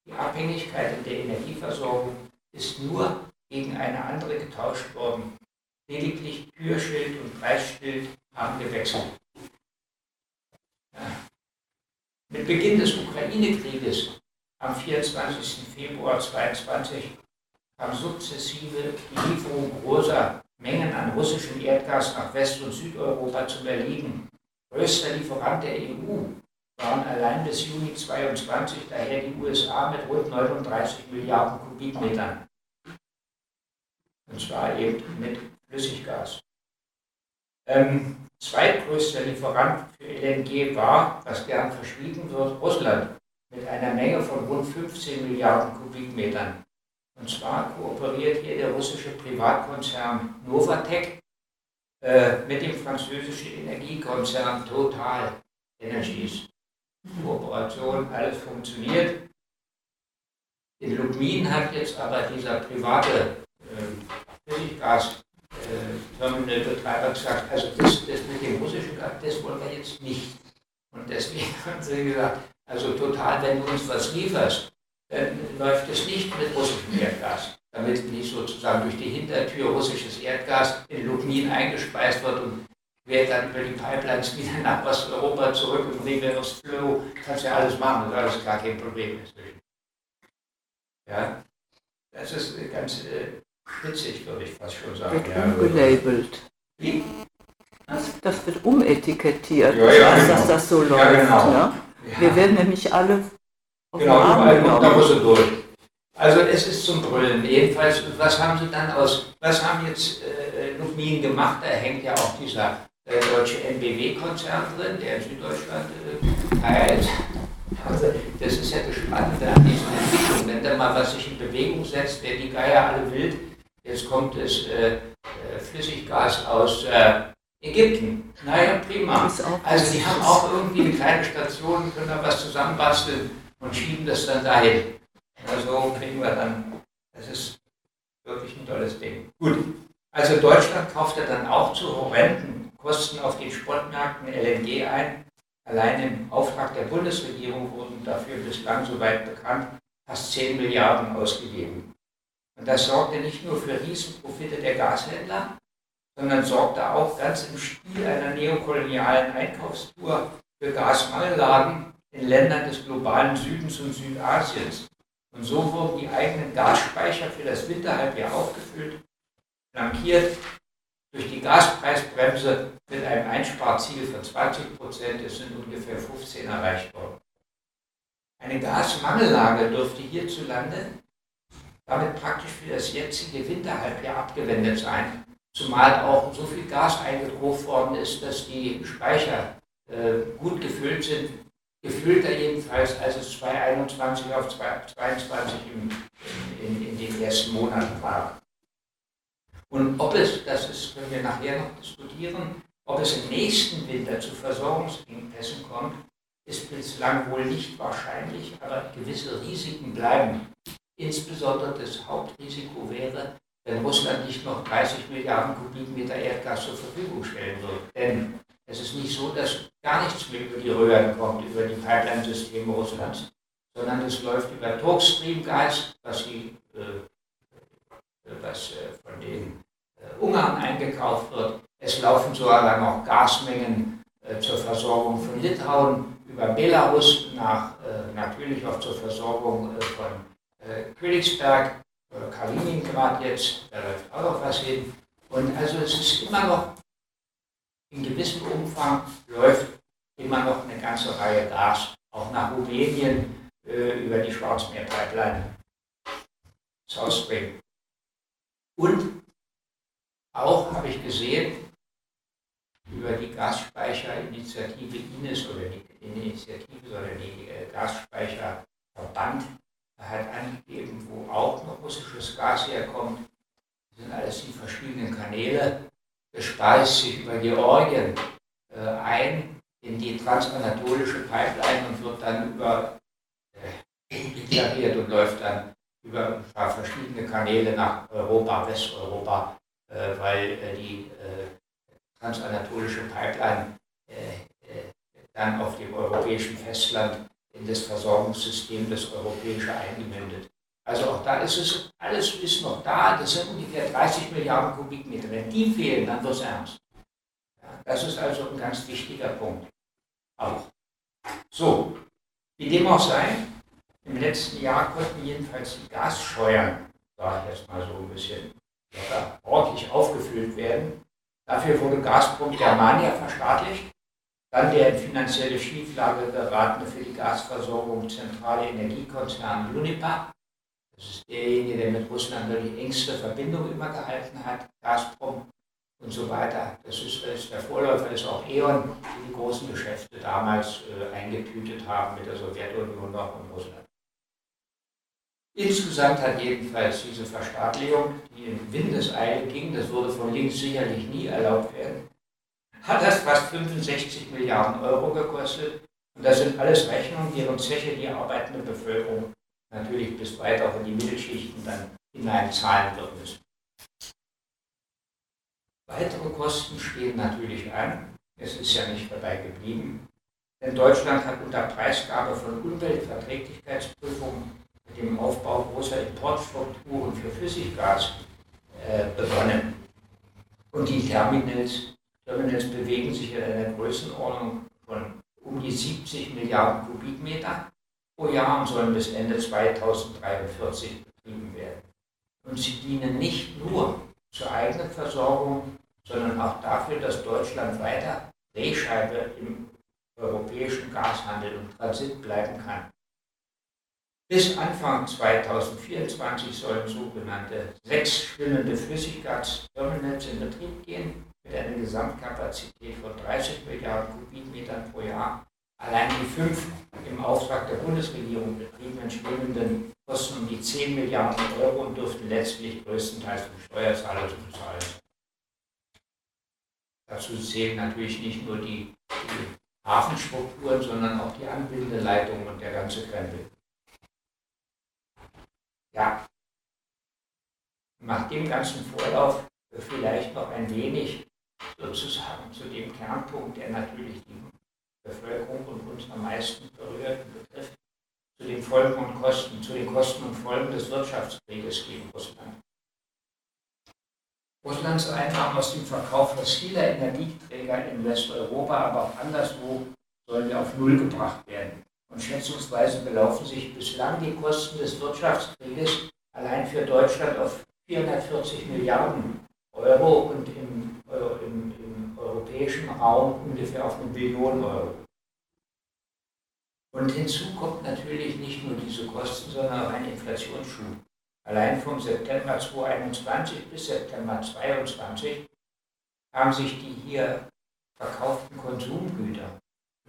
Die Abhängigkeit in der Energieversorgung ist nur gegen eine andere getauscht worden. Lediglich Türschild und Preisschild haben gewechselt. Ja. Mit Beginn des Ukraine-Krieges am 24. Februar 2022 kam sukzessive die Lieferung großer Mengen an russischem Erdgas nach West- und Südeuropa zu erliegen. Größter Lieferant der EU waren allein bis Juni 2022 daher die USA mit rund 39 Milliarden Kubikmetern. Und zwar eben mit Flüssiggas. Ähm, zweitgrößter Lieferant für LNG war, was gern verschwiegen wird, Russland mit einer Menge von rund 15 Milliarden Kubikmetern. Und zwar kooperiert hier der russische Privatkonzern Novatec äh, mit dem französischen Energiekonzern Total Energies. Kooperation, alles funktioniert. In Lubmin hat jetzt aber dieser private äh, Flüssiggas-Terminalbetreiber äh, gesagt, also das, das mit dem russischen Gas, das wollen wir jetzt nicht. Und deswegen haben sie gesagt, also total, wenn du uns was lieferst, dann läuft es nicht mit russischem Erdgas, damit nicht sozusagen durch die Hintertür russisches Erdgas in Lubmin eingespeist wird und wer dann über die Pipelines wieder nach Osteuropa zurück im Reverse Flow, kannst ja alles machen, das ist gar kein Problem inzwischen. Ja, das ist ganz äh, witzig, würde ich fast schon sagen. Wird ja, umgelabelt. Wie? Das, das wird umetikettiert, ja, ja, dass, genau. dass das so läuft. Ja, genau. ne? Wir werden nämlich alle auf Genau, überall kommt genommen. Russe durch. Also es ist zum Brüllen. Jedenfalls, was haben sie dann aus, was haben jetzt äh, Lubmin gemacht? Da hängt ja auch dieser äh, deutsche NBW-Konzern drin, der in Süddeutschland äh, teilt. Also, das ist ja das Spannende an diesen Entwicklungen. Wenn da mal was sich in Bewegung setzt, werden die Geier alle wild. jetzt kommt es äh, äh, Flüssiggas aus äh, Ägypten. Naja, prima. Also die haben auch irgendwie eine kleine Station, können da was zusammenbasteln und schieben das dann dahin. Also kriegen wir dann, das ist wirklich ein tolles Ding. Gut, also Deutschland kauft ja dann auch zu horrenden Kosten auf den Sportmärkten LNG ein. Allein im Auftrag der Bundesregierung wurden dafür bislang, soweit bekannt, fast 10 Milliarden ausgegeben. Und das sorgte nicht nur für Riesenprofite der Gashändler, sondern sorgte auch ganz im Stil einer neokolonialen Einkaufstour für Gasmangellagen in Ländern des globalen Südens und Südasiens. Und so wurden die eigenen Gasspeicher für das Winterhalbjahr aufgefüllt, flankiert durch die Gaspreisbremse mit einem Einsparziel von 20 Prozent. Es sind ungefähr 15 erreicht worden. Eine Gasmangellage dürfte hierzulande damit praktisch für das jetzige Winterhalbjahr abgewendet sein, zumal auch so viel Gas eingedruckt worden ist, dass die Speicher äh, gut gefüllt sind, gefüllter jedenfalls, als es 2021 auf 2022 in, in, in den ersten Monaten war. Und ob es, das ist, können wir nachher noch diskutieren, ob es im nächsten Winter zu Versorgungsengpässen kommt, ist bislang wohl nicht wahrscheinlich, aber gewisse Risiken bleiben. Insbesondere das Hauptrisiko wäre, wenn Russland nicht noch 30 Milliarden Kubikmeter Erdgas zur Verfügung stellen wird. Denn es ist nicht so, dass gar nichts mehr über die Röhren kommt, über die Pipeline-Systeme Russlands, sondern es läuft über Turkstream-Gas, was, die, äh, äh, was äh, von den äh, Ungarn eingekauft wird. Es laufen sogar noch Gasmengen äh, zur Versorgung von Litauen über Belarus nach, äh, natürlich auch zur Versorgung von Königsberg, Kaliningrad jetzt, da läuft auch noch was hin. Und also es ist immer noch in gewissem Umfang läuft immer noch eine ganze Reihe Gas, auch nach Rumänien äh, über die Schwarzmeerpipeline South Stream. Und auch habe ich gesehen, über die Gasspeicherinitiative INES oder die Initiative oder die äh, Gasspeicherverband hat angegeben, wo auch noch russisches Gas herkommt. Das sind alles die verschiedenen Kanäle speist sich über Georgien äh, ein in die transanatolische Pipeline und wird dann über äh, und läuft dann über verschiedene Kanäle nach Europa, Westeuropa, äh, weil äh, die äh, transanatolische Pipeline äh, dann auf dem europäischen Festland in das Versorgungssystem des Europäischen eingemündet also auch da ist es, alles ist noch da, das sind ungefähr 30 Milliarden Kubikmeter. Wenn die fehlen, dann wird es ernst. Ja, das ist also ein ganz wichtiger Punkt. Auch. So, wie dem auch sei, im letzten Jahr konnten jedenfalls die Gasscheuern, sage ich jetzt mal so ein bisschen, locker, ordentlich aufgefüllt werden. Dafür wurde Gazprom Germania verstaatlicht. Dann der in finanzielle Schieflage geratene für die Gasversorgung zentrale Energiekonzern Unipa das ist derjenige, der mit Russland die engste Verbindung immer gehalten hat, Gazprom und so weiter. Das ist, das ist der Vorläufer ist auch E.ON, die die großen Geschäfte damals äh, eingetütet haben mit der Sowjetunion noch und Russland. Insgesamt hat jedenfalls diese Verstaatlichung, die in Windeseile ging, das würde von links sicherlich nie erlaubt werden, hat das fast 65 Milliarden Euro gekostet. Und das sind alles Rechnungen, deren Zeche die arbeitende Bevölkerung natürlich bis weit auch in die Mittelschichten dann hineinzahlen wird müssen. Weitere Kosten stehen natürlich an. Es ist ja nicht dabei geblieben. Denn Deutschland hat unter Preisgabe von Umweltverträglichkeitsprüfungen mit dem Aufbau großer Importstrukturen für Flüssiggas äh, begonnen. Und die Terminals, Terminals bewegen sich in einer Größenordnung von um die 70 Milliarden Kubikmeter pro Jahr und sollen bis Ende 2043 betrieben werden. Und sie dienen nicht nur zur eigenen Versorgung, sondern auch dafür, dass Deutschland weiter Drehscheibe im europäischen Gashandel und Transit bleiben kann. Bis Anfang 2024 sollen sogenannte sechs schwimmende Flüssiggasterminals in Betrieb gehen, mit einer Gesamtkapazität von 30 Milliarden Kubikmetern pro Jahr Allein die fünf im Auftrag der Bundesregierung betriebenen schwimmenden kosten um die 10 Milliarden Euro und dürften letztlich größtenteils vom Steuerzahler zu bezahlen. Dazu zählen natürlich nicht nur die, die Hafenstrukturen, sondern auch die anbildende Leitung und der ganze Krempel. Ja, nach dem ganzen Vorlauf vielleicht noch ein wenig sozusagen zu dem Kernpunkt, der natürlich die Bevölkerung und uns am meisten berührt und betrifft, zu den Folgen und Kosten, zu den Kosten und Folgen des Wirtschaftskrieges gegen Russland. Russlands Einnahmen aus dem Verkauf fossiler Energieträger in Westeuropa, aber auch anderswo, sollen auf Null gebracht werden. Und schätzungsweise belaufen sich bislang die Kosten des Wirtschaftskrieges allein für Deutschland auf 440 Milliarden Euro und im, äh, im, im europäischen Raum ungefähr auf eine Billion Euro. Und hinzu kommt natürlich nicht nur diese Kosten, sondern auch ein Inflationsschub. Allein vom September 2021 bis September 2022 haben sich die hier verkauften Konsumgüter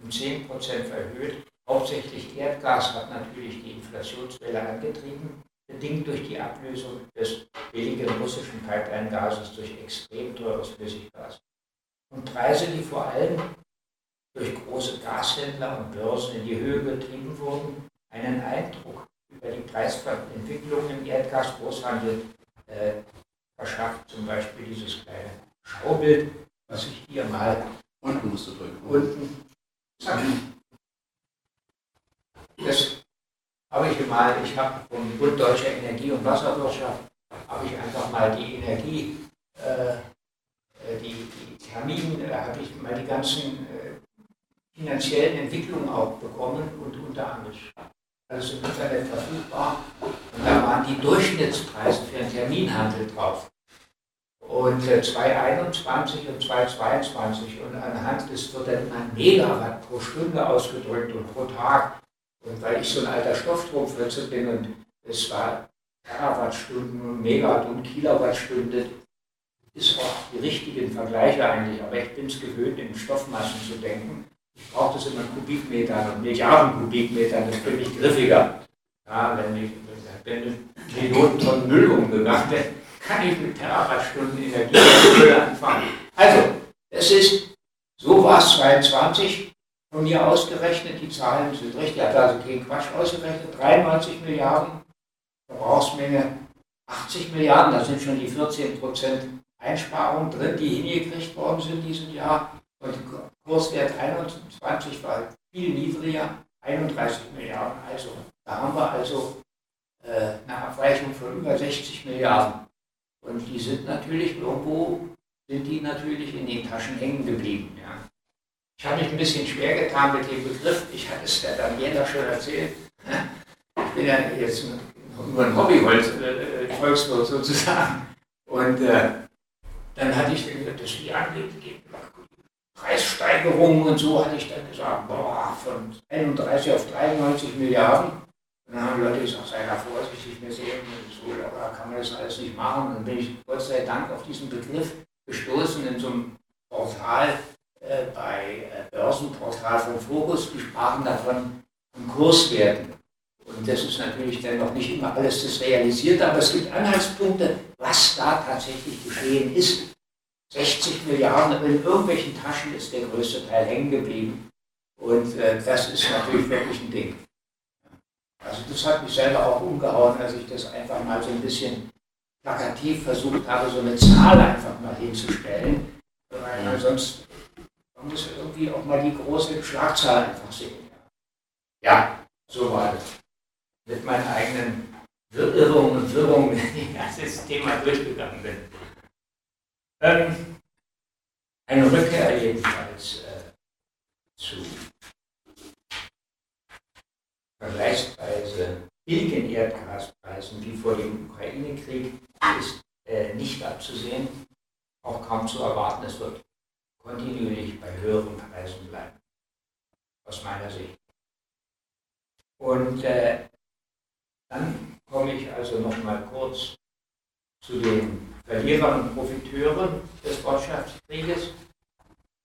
um 10% verhöht. Hauptsächlich Erdgas hat natürlich die Inflationswelle angetrieben, bedingt durch die Ablösung des billigen russischen Pipeline-Gases durch extrem teures Flüssiggas. Und Preise, die vor allem durch große Gashändler und Börsen in die Höhe getrieben wurden, einen Eindruck über die Preisentwicklung im Erdgasgroßhandel äh, verschafft. Zum Beispiel dieses kleine Schaubild, was ich hier mal unten musst du drücken. Unten. Zack. Das habe ich mal, ich habe vom Bund Deutscher Energie- und Wasserwirtschaft, habe ich einfach mal die Energie, äh, äh die, die Termin, äh, habe ich mal die ganzen äh, finanziellen Entwicklungen auch bekommen und unter anderem alles im Internet verfügbar. Und da waren die Durchschnittspreise für den Terminhandel drauf. Und äh, 2021 und 2022 und anhand des wird dann immer Megawatt pro Stunde ausgedrückt und pro Tag. Und weil ich so ein alter Stoffstromfritze bin und es war Terawattstunden und Megawatt und Kilowattstunde, ist auch die richtigen Vergleiche eigentlich, aber ich bin es gewöhnt, in Stoffmassen zu denken. Ich brauche das immer in Kubikmetern und Milliarden Kubikmetern, das bin ich griffiger. Ja, wenn, ich, wenn Millionen Tonnen Müll umgegangen wird, kann ich mit Terawattstunden Energie anfangen. Also, es ist, so war es 22 von mir ausgerechnet, die Zahlen sind richtig, er hat also keinen Quatsch ausgerechnet, 93 Milliarden, Verbrauchsmenge 80 Milliarden, da sind schon die 14 Einsparungen drin, die hingekriegt worden sind in diesem Jahr. Und Kurswert 21 war viel niedriger, 31 Milliarden. Also da haben wir also äh, eine Abweichung von über 60 Milliarden. Und die sind natürlich irgendwo, sind die natürlich in den Taschen hängen geblieben. Ja. Ich habe mich ein bisschen schwer getan mit dem Begriff, ich hatte es der Daniela schon erzählt. Ich bin ja jetzt nur ein Hobbyvolkswirt äh, sozusagen. Und äh, dann hatte ich das wie angegeben, Preissteigerungen und so hatte ich dann gesagt, boah, von 31 auf 93 Milliarden. Und dann haben Leute gesagt, sei da vorsichtig, wir sehen, so da kann man das alles nicht machen. Und dann bin ich Gott sei Dank auf diesen Begriff gestoßen in so einem Portal äh, bei äh, Börsenportal von Focus, die sprachen davon von Kurswerten. Und das ist natürlich dann noch nicht immer alles das realisiert, aber es gibt Anhaltspunkte, was da tatsächlich geschehen ist. 60 Milliarden in irgendwelchen Taschen ist der größte Teil hängen geblieben. Und äh, das ist natürlich wirklich ein Ding. Also das hat mich selber auch umgehauen, als ich das einfach mal so ein bisschen plakativ versucht habe, so eine Zahl einfach mal hinzustellen. Weil sonst man muss irgendwie auch mal die große Schlagzahl einfach sehen. Ja, so war das. Mit meinen eigenen Irrungen und Wirrungen, ich das Thema durchgegangen bin. Ähm, eine Rückkehr jedenfalls äh, zu vergleichsweise billigen Erdgaspreisen wie vor dem Ukraine-Krieg ist äh, nicht abzusehen, auch kaum zu erwarten. Es wird kontinuierlich bei höheren Preisen bleiben, aus meiner Sicht. Und äh, dann komme ich also noch mal kurz zu den Verlierern und Profiteuren des Wirtschaftskrieges.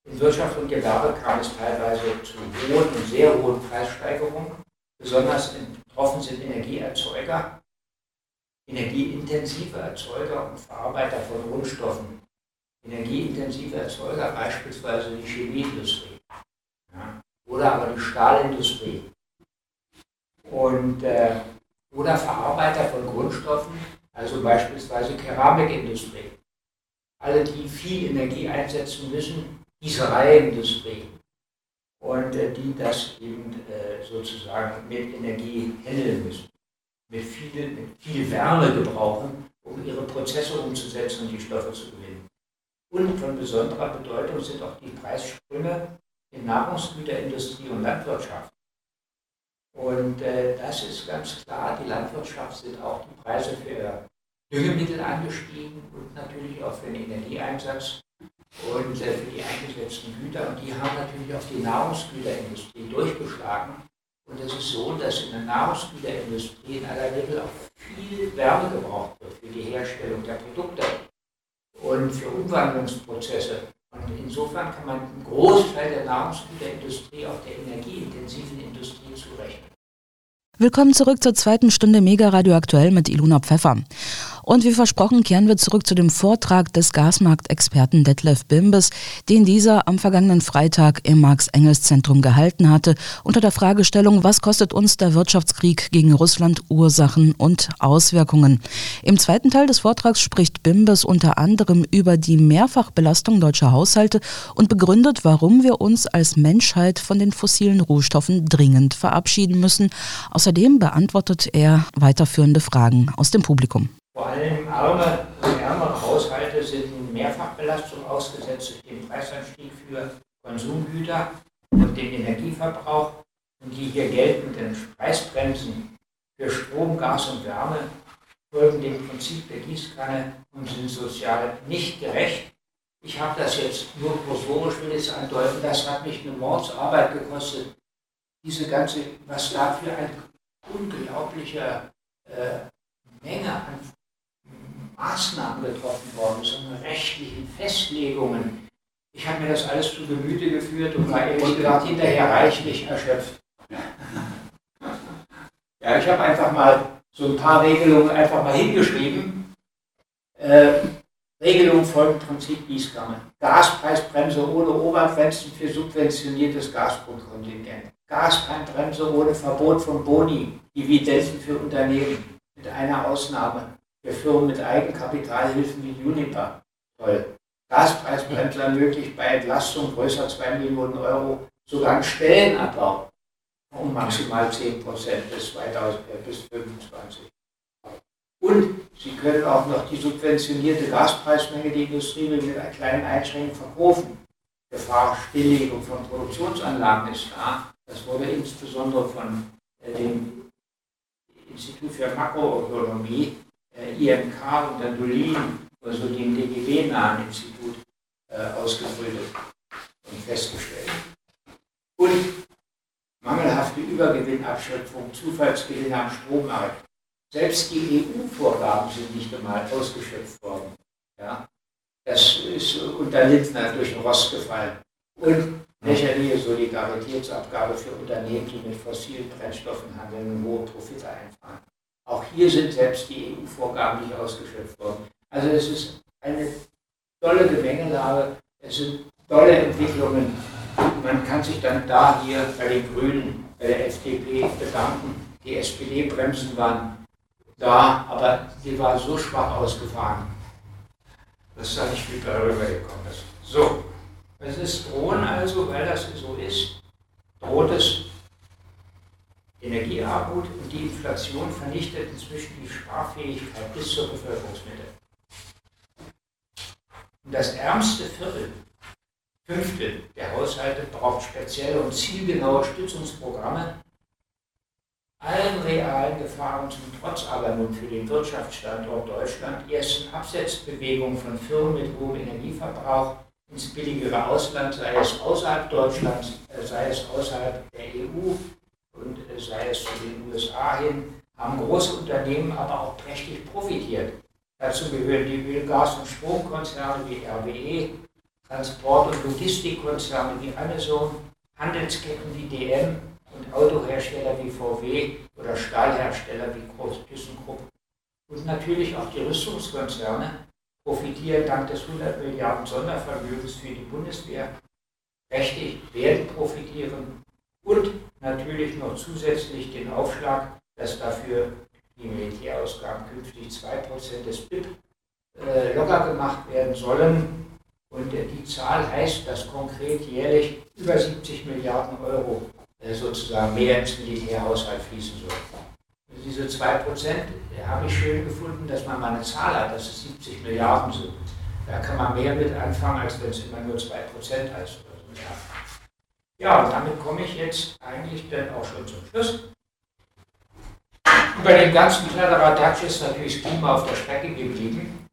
In Wirtschaft und Gewerbe kam es teilweise zu hohen und sehr hohen Preissteigerungen, besonders Betroffen sind Energieerzeuger, energieintensive Erzeuger und Verarbeiter von Rohstoffen. Energieintensive Erzeuger, beispielsweise die Chemieindustrie ja, oder aber die Stahlindustrie und, äh, oder Verarbeiter von Grundstoffen, also beispielsweise Keramikindustrie. Alle, die viel Energie einsetzen müssen, Gießereiindustrie und äh, die das eben äh, sozusagen mit Energie handeln müssen, mit viel, mit viel Wärme gebrauchen, um ihre Prozesse umzusetzen und die Stoffe zu gewinnen. Und von besonderer Bedeutung sind auch die Preissprünge in Nahrungsgüterindustrie und Landwirtschaft. Und äh, das ist ganz klar, die Landwirtschaft sind auch die Preise für Düngemittel angestiegen und natürlich auch für den Energieeinsatz und äh, für die eingesetzten Güter. Und die haben natürlich auch die Nahrungsgüterindustrie durchgeschlagen. Und es ist so, dass in der Nahrungsgüterindustrie in aller Regel auch viel Wärme gebraucht wird für die Herstellung der Produkte und für Umwandlungsprozesse. Und insofern kann man einen Großteil der Nahrungsgüterindustrie auch der energieintensiven Industrie zurechnen. Willkommen zurück zur zweiten Stunde Mega Radio Aktuell mit Ilona Pfeffer. Und wie versprochen kehren wir zurück zu dem Vortrag des Gasmarktexperten Detlef Bimbes, den dieser am vergangenen Freitag im Marx-Engels-Zentrum gehalten hatte, unter der Fragestellung, was kostet uns der Wirtschaftskrieg gegen Russland Ursachen und Auswirkungen. Im zweiten Teil des Vortrags spricht Bimbes unter anderem über die Mehrfachbelastung deutscher Haushalte und begründet, warum wir uns als Menschheit von den fossilen Rohstoffen dringend verabschieden müssen. Außerdem beantwortet er weiterführende Fragen aus dem Publikum. Vor allem arme und ärmere Haushalte sind Mehrfachbelastung ausgesetzt durch den Preisanstieg für Konsumgüter und den Energieverbrauch. Und die hier geltenden Preisbremsen für Strom, Gas und Wärme folgen dem Prinzip der Gießkanne und sind sozial nicht gerecht. Ich habe das jetzt nur kursorisch, will ich andeuten, das hat mich eine Mordsarbeit gekostet. Diese ganze, was da für ein unglaublicher äh, Menge an Maßnahmen getroffen worden sind, rechtlichen Festlegungen. Ich habe mir das alles zu Gemüte geführt und war ehrlich gesagt hinterher reichlich erschöpft. Ja, ich habe einfach mal so ein paar Regelungen einfach mal hingeschrieben. Äh, Regelung folgt Prinzip Gießkanne. Gaspreisbremse ohne Obergrenzen für subventioniertes Gasgrundkontingent. Gaspreisbremse ohne Verbot von Boni, Dividenden für Unternehmen, mit einer Ausnahme für Firmen mit Eigenkapitalhilfen wie Juniper. Toll. Gaspreisbremse ermöglicht bei Entlastung größer 2 Millionen Euro sogar einen Stellenabbau um maximal 10 Prozent bis, 2025. Und Sie können auch noch die subventionierte Gaspreismenge, die Industrie mit einer kleinen Einschränkung verkaufen. Gefahr Stilllegung von Produktionsanlagen ist da. Das wurde insbesondere von äh, dem Institut für Makroökonomie äh, IMK und dann Dolin, also dem DGB-nahen Institut, äh, ausgebrütet und festgestellt. Und mangelhafte Übergewinnabschöpfung, Zufallsgewinne am Strommarkt. Selbst die EU-Vorgaben sind nicht einmal ausgeschöpft worden. Ja? Das ist unter Lindner durch den Rost gefallen. Und lächerliche Solidaritätsabgabe für Unternehmen, die mit fossilen Brennstoffen handeln und hohe Profite einfahren. Auch hier sind selbst die EU-Vorgaben nicht ausgeschöpft worden. Also es ist eine tolle Gemengelage, es sind tolle Entwicklungen. Man kann sich dann da hier bei den Grünen, bei der FDP bedanken. Die SPD-Bremsen waren da, aber sie war so schwach ausgefahren, dass da nicht viel darüber gekommen ist. So, es ist drohen also, weil das so ist, droht es Energiearmut und die Inflation vernichtet inzwischen die Sparfähigkeit bis zur Bevölkerungsmitte. Und das ärmste Viertel, Fünftel der Haushalte braucht spezielle und zielgenaue Stützungsprogramme, allen realen Gefahren zum Trotz aber nun für den Wirtschaftsstandort Deutschland ersten Absetzbewegungen von Firmen mit hohem Energieverbrauch ins billigere Ausland, sei es außerhalb Deutschlands, äh, sei es außerhalb der EU und äh, sei es zu den USA hin, haben große Unternehmen aber auch prächtig profitiert. Dazu gehören die Öl-, Gas- und Stromkonzerne wie RWE, Transport- und Logistikkonzerne wie Amazon, Handelsketten wie DM, und Autohersteller wie VW oder Stahlhersteller wie Groß ThyssenKrupp und natürlich auch die Rüstungskonzerne profitieren dank des 100 Milliarden Sondervermögens für die Bundeswehr. Rechtlich werden profitieren und natürlich noch zusätzlich den Aufschlag, dass dafür die Militärausgaben künftig 2% des BIP äh, locker gemacht werden sollen. Und äh, die Zahl heißt, dass konkret jährlich über 70 Milliarden Euro äh, sozusagen mehr ins Militärhaushalt fließen soll. Diese 2% habe ich schön gefunden, dass man mal eine Zahl hat, dass es 70 Milliarden sind. Da kann man mehr mit anfangen, als wenn es immer nur 2% heißt. Ja, und damit komme ich jetzt eigentlich dann auch schon zum Schluss. Über den ganzen Kladderadatsch ist natürlich das Klima auf der Strecke geblieben.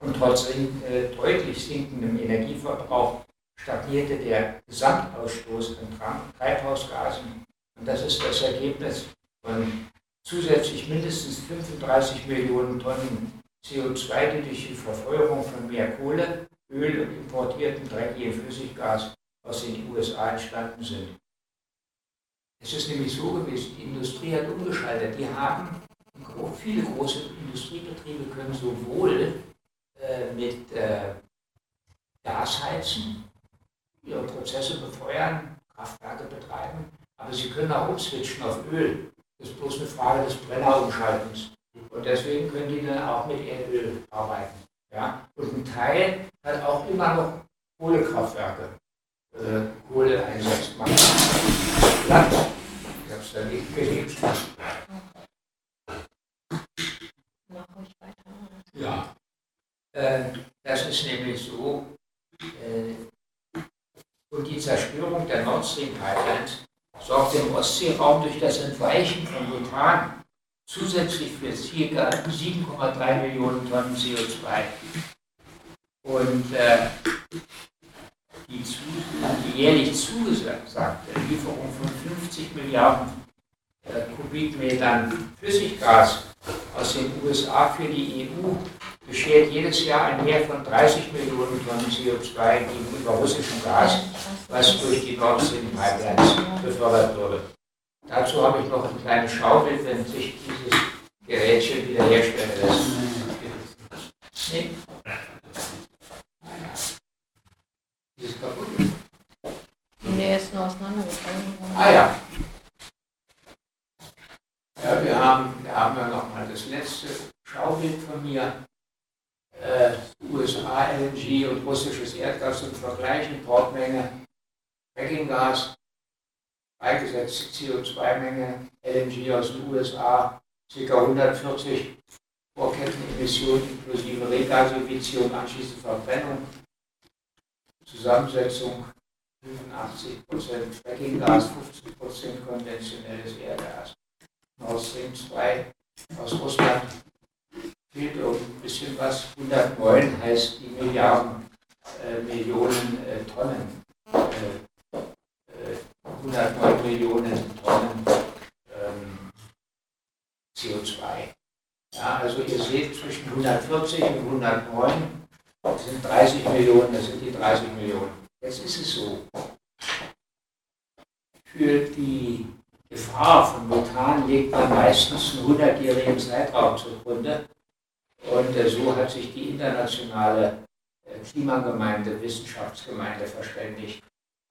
Und trotz äh, deutlich sinkendem Energieverbrauch stagnierte der Gesamtausstoß an Treibhausgasen. Und das ist das Ergebnis von zusätzlich mindestens 35 Millionen Tonnen CO2, die durch die Verfeuerung von mehr Kohle, Öl und importiertem dreckigen Flüssiggas aus den USA entstanden sind. Es ist nämlich so gewesen, die Industrie hat umgeschaltet. Die haben, viele große Industriebetriebe können sowohl äh, mit äh, Gas heizen, ihre Prozesse befeuern, Kraftwerke betreiben, aber sie können auch umswitchen auf Öl. Das ist bloß eine Frage des Brennerumschaltens. Und deswegen können die dann auch mit Erdöl arbeiten. Ja? Und ein Teil hat auch immer noch Kohlekraftwerke. Äh, Kohle einsetzt. Man Land. Ich habe es da nicht gelebt. Ja. Äh, das ist nämlich so. Äh, und die Zerstörung der Nord Stream Pipelines sorgt im Ostseeraum durch das Entweichen von Methan zusätzlich für ca. 7,3 Millionen Tonnen CO2. Und äh, die, zu, die, jährlich zugesagte Lieferung von 50 Milliarden äh, Kubikmetern Flüssiggas aus den USA für die EU beschert jedes Jahr ein Mehr von 30 Millionen Tonnen CO2 gegenüber russischem Gas, was durch die Nord Stream Pipelines befördert wurde. Dazu habe ich noch ein kleines Schaubild, wenn sich dieses Gerätchen wiederherstellen lässt. Nee. Ist kaputt? Nee, ist nur auseinandergefallen. Ah ja. Ja, wir haben, wir haben ja noch mal das letzte Schaubild von mir. Äh, USA LNG und russisches Erdgas zum Vergleich, Importmenge, Frackinggas, freigesetzte CO2-Menge, LNG aus den USA, ca. 140 Vorkettenemissionen inklusive Regasifikation, anschließend Verbrennung, Zusammensetzung 85% Frackinggas, 50% konventionelles Erdgas. Nord Stream 2 aus Russland fehlt ein bisschen was. 109 heißt die Milliarden, äh, Millionen äh, Tonnen. Äh, 109 äh, Millionen Tonnen ähm, CO2. Ja, also ihr seht zwischen 140 und 109 das sind 30 Millionen, das sind die 30 Millionen. Jetzt ist es so. Für die Gefahr von Methan legt man meistens einen 100-jährigen Zeitraum zugrunde. Und äh, so hat sich die internationale äh, Klimagemeinde, Wissenschaftsgemeinde verständigt.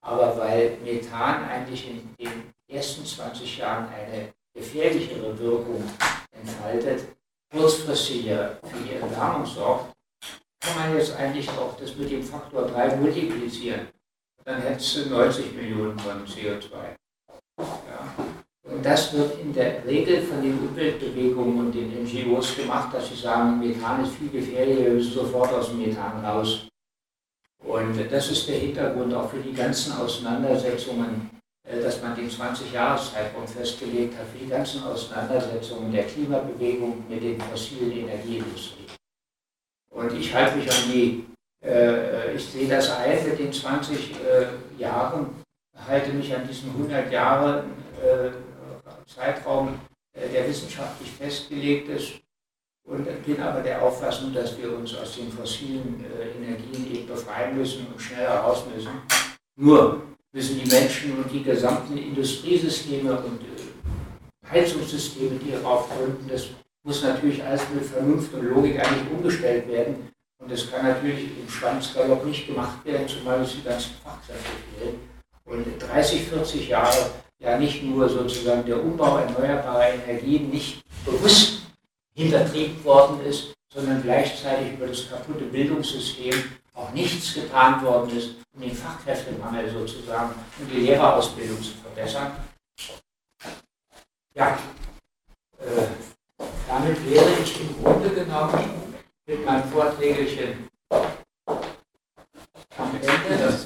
Aber weil Methan eigentlich in den ersten 20 Jahren eine gefährlichere Wirkung entfaltet, kurzfristiger für die Erwärmung sorgt, kann man jetzt eigentlich auch das mit dem Faktor 3 multiplizieren. Dann hättest du 90 Millionen Tonnen CO2. Ja. Und das wird in der Regel von den Umweltbewegungen und den NGOs gemacht, dass sie sagen, Methan ist viel gefährlicher, wir müssen sofort aus dem Methan raus. Und das ist der Hintergrund auch für die ganzen Auseinandersetzungen, äh, dass man den 20-Jahres-Zeitraum festgelegt hat, für die ganzen Auseinandersetzungen der Klimabewegung mit den fossilen Energieindustrie. Und ich halte mich an die, äh, ich sehe das ein mit den 20 äh, Jahren, halte mich an diesen 100 Jahre äh, Zeitraum, äh, der wissenschaftlich festgelegt ist und bin aber der Auffassung, dass wir uns aus den fossilen äh, Energien eben befreien müssen und schneller raus müssen. Nur, müssen die Menschen und die gesamten Industriesysteme und äh, Heizungssysteme, die darauf gründen, das muss natürlich alles mit Vernunft und Logik eigentlich umgestellt werden. Und das kann natürlich im Schwanzgalopp nicht gemacht werden, zumal es die ganzen Fachkräfte fehlen. Und 30, 40 Jahre ja nicht nur sozusagen der Umbau erneuerbarer Energien nicht bewusst hintertrieben worden ist, sondern gleichzeitig über das kaputte Bildungssystem auch nichts getan worden ist, um den Fachkräftemangel sozusagen und die Lehrerausbildung zu verbessern. Ja, äh, damit wäre ich im Grunde genommen mit meinem Vorträgelchen am Ende.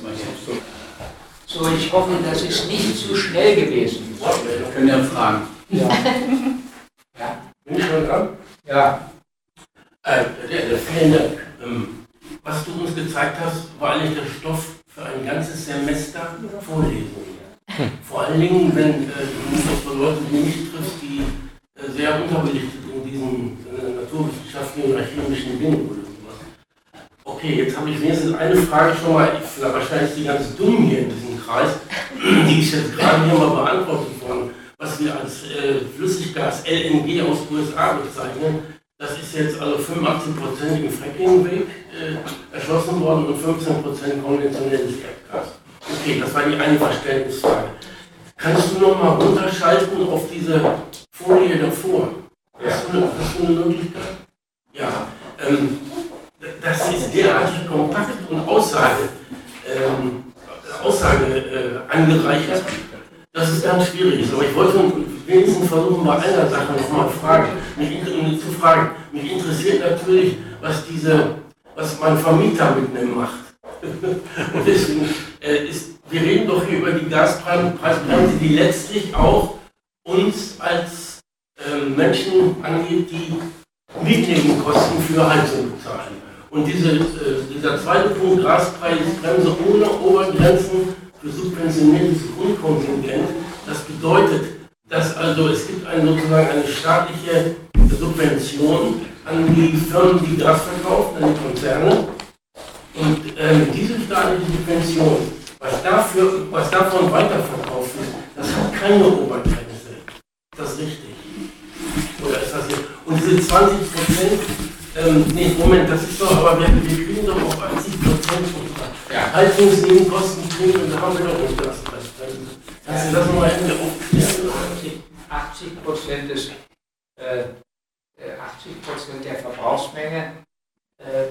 So, ich hoffe, das ist nicht zu schnell gewesen. Wir können ja fragen. Ja. ja. Bin ich schon dran? Ja. Äh, vielen Dank. Ähm, was du uns gezeigt hast, war eigentlich der Stoff für ein ganzes Semester Vorlesungen. Hm. Vor allen Dingen, wenn äh, du von Leuten wie mich triffst, die äh, sehr unterbelichtet diesen äh, naturwissenschaftlichen oder chemischen Dingen sowas. Okay, jetzt habe ich wenigstens eine Frage schon mal, ich, wahrscheinlich die ganz dumm hier in diesem Kreis, die ist jetzt gerade hier mal beantwortet worden, was wir als äh, Flüssiggas LNG aus USA bezeichnen das ist jetzt also 85% im Fracking-Weg äh, erschlossen worden und 15% konventionelles Erdgas. Okay, das war die eine Verständnisfrage. Kannst du noch mal runterschalten auf diese Folie davor? Ja. Hast, du eine, hast du eine Möglichkeit? Ja. Ähm, das ist derartig kompakt und Aussage, ähm, Aussage äh, angereichert, dass es ganz schwierig ist. Aber ich wollte wenigstens versuchen, bei einer Sache nochmal fragen, mich, zu fragen. Mich interessiert natürlich, was diese, was mein Vermieter mit mir macht. Und deswegen äh, ist, wir reden doch hier über die Gaspreisbremse, die letztlich auch uns als äh, Menschen angeht, die Mietnebenkosten für Heizung bezahlen. Und diese, äh, dieser zweite Punkt, Gaspreisbremse ohne Obergrenzen für subventioniertes Grundkontingent, das bedeutet, dass also es gibt eine, sozusagen eine staatliche Subvention an die Firmen, die Gas verkaufen, an die Konzerne. Und ähm, diese staatliche Subvention, was, dafür, was davon weiterverkauft wird, das hat keine Obergrenze. Ist das richtig? Oder ist das nicht? Und diese 20 Prozent, ähm, nee, Moment, das ist doch, aber wir, wir kriegen doch auf 80 Prozent unserer ja. Haltungsnebenkosten kriegen und da haben wir doch nicht das. Kannst du das nochmal aufklären? 80 Prozent des äh, 80 Prozent der Verbrauchsmenge, äh,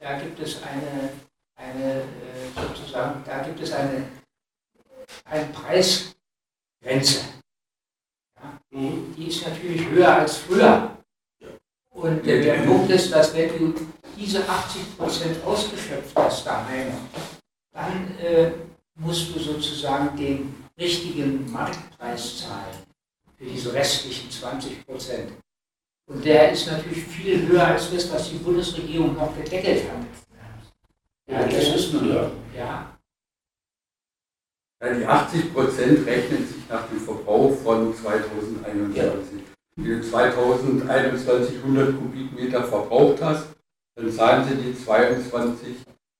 da gibt es eine, eine äh, sozusagen, da gibt es eine, eine Preisgrenze. Die ist natürlich höher als früher. Und äh, der Punkt ist, dass wenn du diese 80 Prozent ausgeschöpft hast daheim, dann äh, musst du sozusagen den richtigen Marktpreis zahlen für diese restlichen 20 Prozent. Und der ist natürlich viel höher als das, was die Bundesregierung noch gedeckelt hat. Ja, das ist nur, ja. Die 80 Prozent rechnen sich nach dem Verbrauch von 2021. Ja. Wenn du 2021 100 Kubikmeter verbraucht hast, dann zahlen sie die 22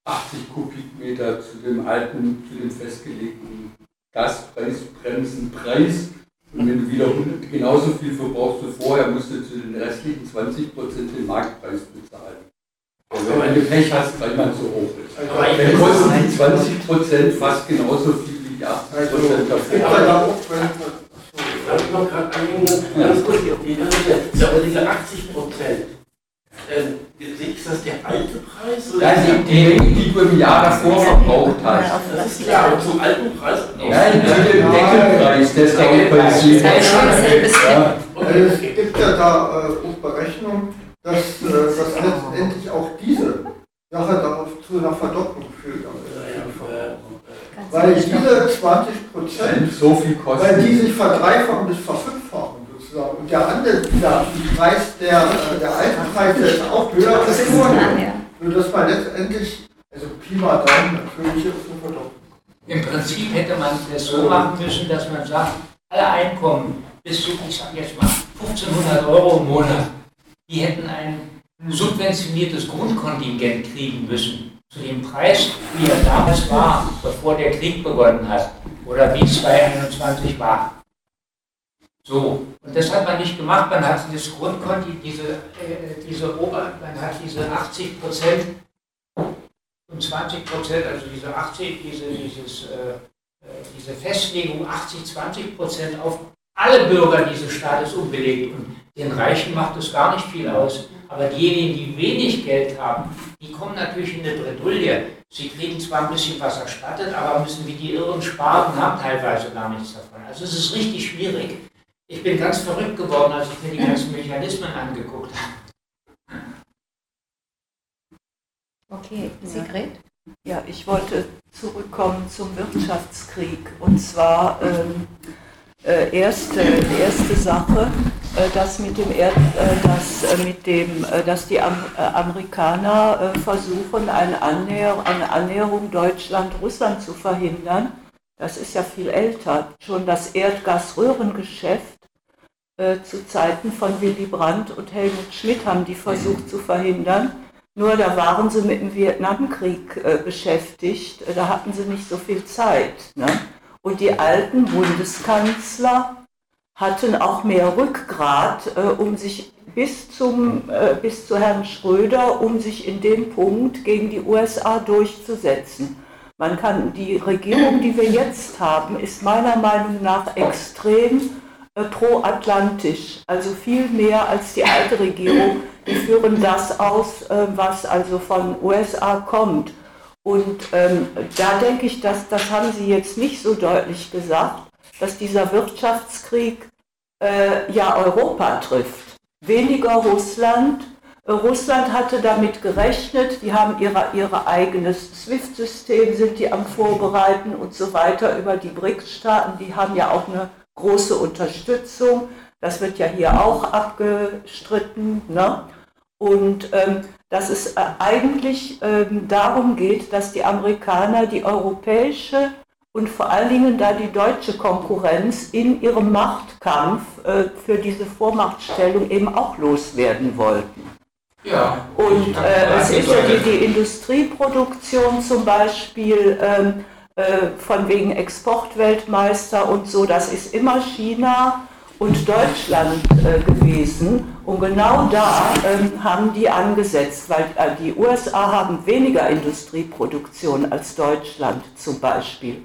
80 Kubikmeter zu dem alten, zu dem festgelegten Gaspreisbremsenpreis. Und wenn du wieder 100, genauso viel verbrauchst wie vorher, musst du zu den restlichen 20% den Marktpreis bezahlen. Und wenn du Pech hast, weil man so hoch ist. Dann kosten die 20 fast genauso viel die 80 Prozent davor. Darf ich noch gerade ganz kurz, diese 80 Prozent, ähm, ist das der alte Preis? Oder Nein, die, die, die du im Jahr davor verbraucht hast. Das ist klar, aber zum alten Preis? Nein, zu dem Deckelpreis, der ist auch ja. Okay. Es gibt ja da äh, Berechnungen, dass, äh, dass letztendlich auch diese Sache darauf zu einer Verdopplung führt. Weil diese 20 Prozent, so viel kosten. weil die sich verdreifachen bis verfünffachen. So, und der andere, dieser Preis, der, der alte Preis, der ist auch höher als vorher. Nur dass man letztendlich, also Pi mal Daumen, natürlich ist eine Verdopplung. Im Prinzip hätte man das so machen müssen, dass man sagt, alle Einkommen bis zu, ich sag jetzt mal, 1500 Euro im Monat, die hätten ein subventioniertes Grundkontingent kriegen müssen. Zu dem Preis, wie er damals war, bevor der Krieg begonnen hat, oder wie 2021 war. So, und das hat man nicht gemacht, man hat dieses Grundkonto, diese, äh, diese Ober, man hat diese 80 Prozent und 20 Prozent, also diese 80, diese, dieses, äh, äh diese Festlegung 80, 20 Prozent auf alle Bürger dieses Staates umgelegt. Und den Reichen macht es gar nicht viel aus. Aber diejenigen, die wenig Geld haben, die kommen natürlich in eine Bredouille. Sie kriegen zwar ein bisschen was erstattet, aber müssen wie die Irren sparen und haben teilweise gar nichts davon. Also es ist richtig schwierig. Ich bin ganz verrückt geworden, als ich mir die ganzen Mechanismen angeguckt habe. Okay, Sigrid? Ja, ich wollte zurückkommen zum Wirtschaftskrieg. Und zwar ähm, äh, erste, erste Sache, äh, dass mit dem Erd, äh, dass äh, mit dem, äh, dass die Am Amerikaner versuchen, eine, Annäher eine Annäherung Deutschland-Russland zu verhindern. Das ist ja viel älter. Schon das Erdgasröhrengeschäft zu Zeiten von Willy Brandt und Helmut Schmidt haben die versucht zu verhindern. Nur da waren sie mit dem Vietnamkrieg äh, beschäftigt, da hatten sie nicht so viel Zeit. Ne? Und die alten Bundeskanzler hatten auch mehr Rückgrat, äh, um sich bis, zum, äh, bis zu Herrn Schröder, um sich in dem Punkt gegen die USA durchzusetzen. Man kann, die Regierung, die wir jetzt haben, ist meiner Meinung nach extrem äh, pro-atlantisch, also viel mehr als die alte Regierung. Die führen das aus, äh, was also von USA kommt. Und ähm, da denke ich, dass das haben Sie jetzt nicht so deutlich gesagt, dass dieser Wirtschaftskrieg äh, ja Europa trifft. Weniger Russland. Äh, Russland hatte damit gerechnet, die haben ihre, ihre eigenes SWIFT-System, sind die am Vorbereiten und so weiter über die BRICS-Staaten, die haben ja auch eine große Unterstützung. Das wird ja hier auch abgestritten. Ne? Und ähm, dass es äh, eigentlich ähm, darum geht, dass die Amerikaner die europäische und vor allen Dingen da die deutsche Konkurrenz in ihrem Machtkampf äh, für diese Vormachtstellung eben auch loswerden wollten. Ja, und äh, es ist ja die, die, Industrieproduktion zum Beispiel. Ähm, äh, von wegen Exportweltmeister und so, das ist immer China und Deutschland äh, gewesen. Und genau da ähm, haben die angesetzt, weil äh, die USA haben weniger Industrieproduktion als Deutschland zum Beispiel.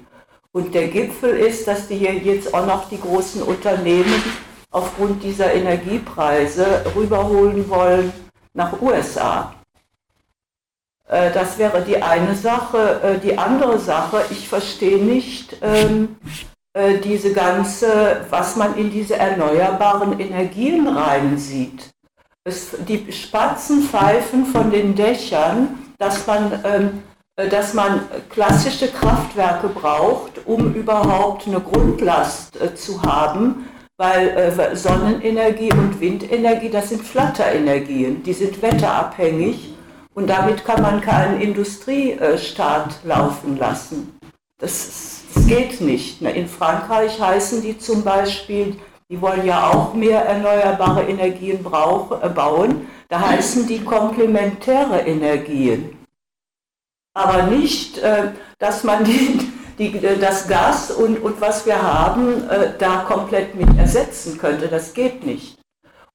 Und der Gipfel ist, dass die hier jetzt auch noch die großen Unternehmen aufgrund dieser Energiepreise rüberholen wollen nach USA. Äh, das wäre die eine Sache. Äh, die andere Sache, ich verstehe nicht ähm, äh, diese ganze, was man in diese erneuerbaren Energien reinsieht. Es, die Spatzen pfeifen von den Dächern, dass man, ähm, dass man klassische Kraftwerke braucht, um überhaupt eine Grundlast äh, zu haben, weil äh, Sonnenenergie und Windenergie, das sind Flatterenergien, die sind wetterabhängig und damit kann man keinen Industriestaat laufen lassen. Das, das geht nicht. In Frankreich heißen die zum Beispiel, die wollen ja auch mehr erneuerbare Energien äh, bauen, da heißen die komplementäre Energien. Aber nicht, äh, dass man die, die, das Gas und, und was wir haben äh, da komplett mit ersetzen könnte. Das geht nicht.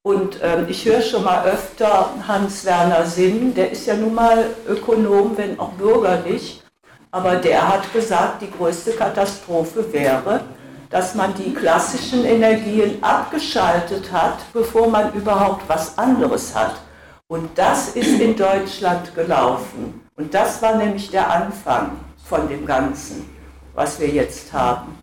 Und ähm, ich höre schon mal öfter Hans-Werner Sinn, der ist ja nun mal Ökonom, wenn auch bürgerlich, aber der hat gesagt, die größte Katastrophe wäre, dass man die klassischen Energien abgeschaltet hat, bevor man überhaupt was anderes hat. Und das ist in Deutschland gelaufen. Und das war nämlich der Anfang von dem Ganzen, was wir jetzt haben.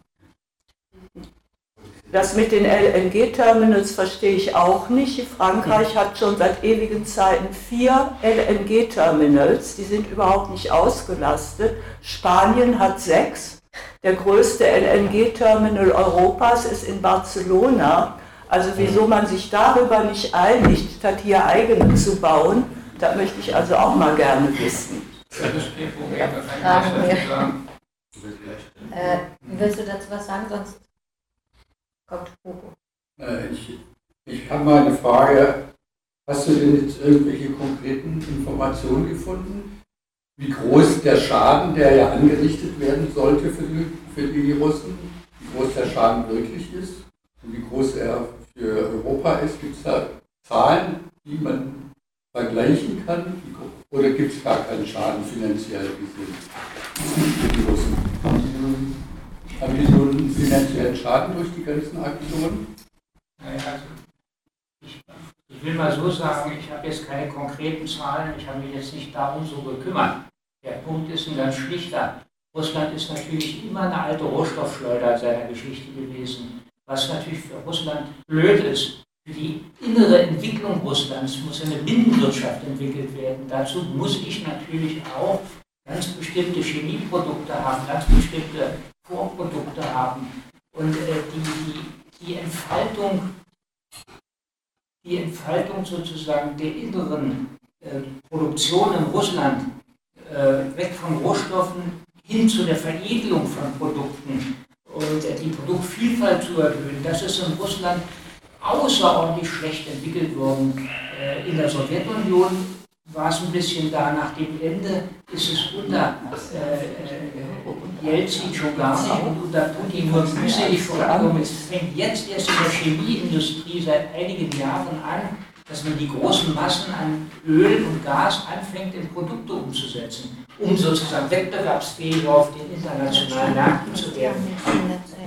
Das mit den LNG-Terminals verstehe ich auch nicht. Frankreich hat schon seit ewigen Zeiten vier LNG-Terminals, die sind überhaupt nicht ausgelastet. Spanien hat sechs. Der größte LNG-Terminal Europas ist in Barcelona. Also wieso man sich darüber nicht einigt, statt hier eigene zu bauen, da möchte ich also auch mal gerne wissen. Fragen wir. Äh, willst du dazu was sagen? Sonst kommt Hugo. Äh, ich, ich habe mal eine Frage. Hast du denn jetzt irgendwelche konkreten Informationen gefunden, wie groß der Schaden, der ja angerichtet werden sollte für die, für die Russen, wie groß der Schaden wirklich ist und wie groß er für Europa ist. Gibt es da Zahlen, die man vergleichen kann? Oder gibt es gar keinen Schaden finanziell gesehen für die Russen? Haben die so einen finanziellen Schaden durch die ganzen Aktionen? Also ich, ich will mal so sagen, ich habe jetzt keine konkreten Zahlen, ich habe mich jetzt nicht darum so gekümmert. Der Punkt ist ein ganz schlichter. Russland ist natürlich immer eine alte Rohstoffschleuder seiner Geschichte gewesen. Was natürlich für Russland blöd ist, für die innere Entwicklung Russlands muss eine Binnenwirtschaft entwickelt werden. Dazu muss ich natürlich auch ganz bestimmte Chemieprodukte haben, ganz bestimmte Vorprodukte haben. Und äh, die, die, Entfaltung die Entfaltung sozusagen der inneren äh, Produktion in Russland äh, weg von Rohstoffen hin zu der Veredelung von Produkten und äh, die Produktvielfalt zu erhöhen, das ist in Russland außerordentlich schlecht entwickelt worden. Äh, in der Sowjetunion war es ein bisschen da, nach dem Ende ist es unter äh, Jelzin schon gar nicht und unter Putin nur mühselig vorangekommen. Es fängt jetzt erst in der Chemieindustrie seit einigen Jahren an, dass man die großen Massen an Öl und Gas anfängt, in Produkte umzusetzen, um sozusagen wettbewerbsfähig auf den internationalen Märkten zu werden.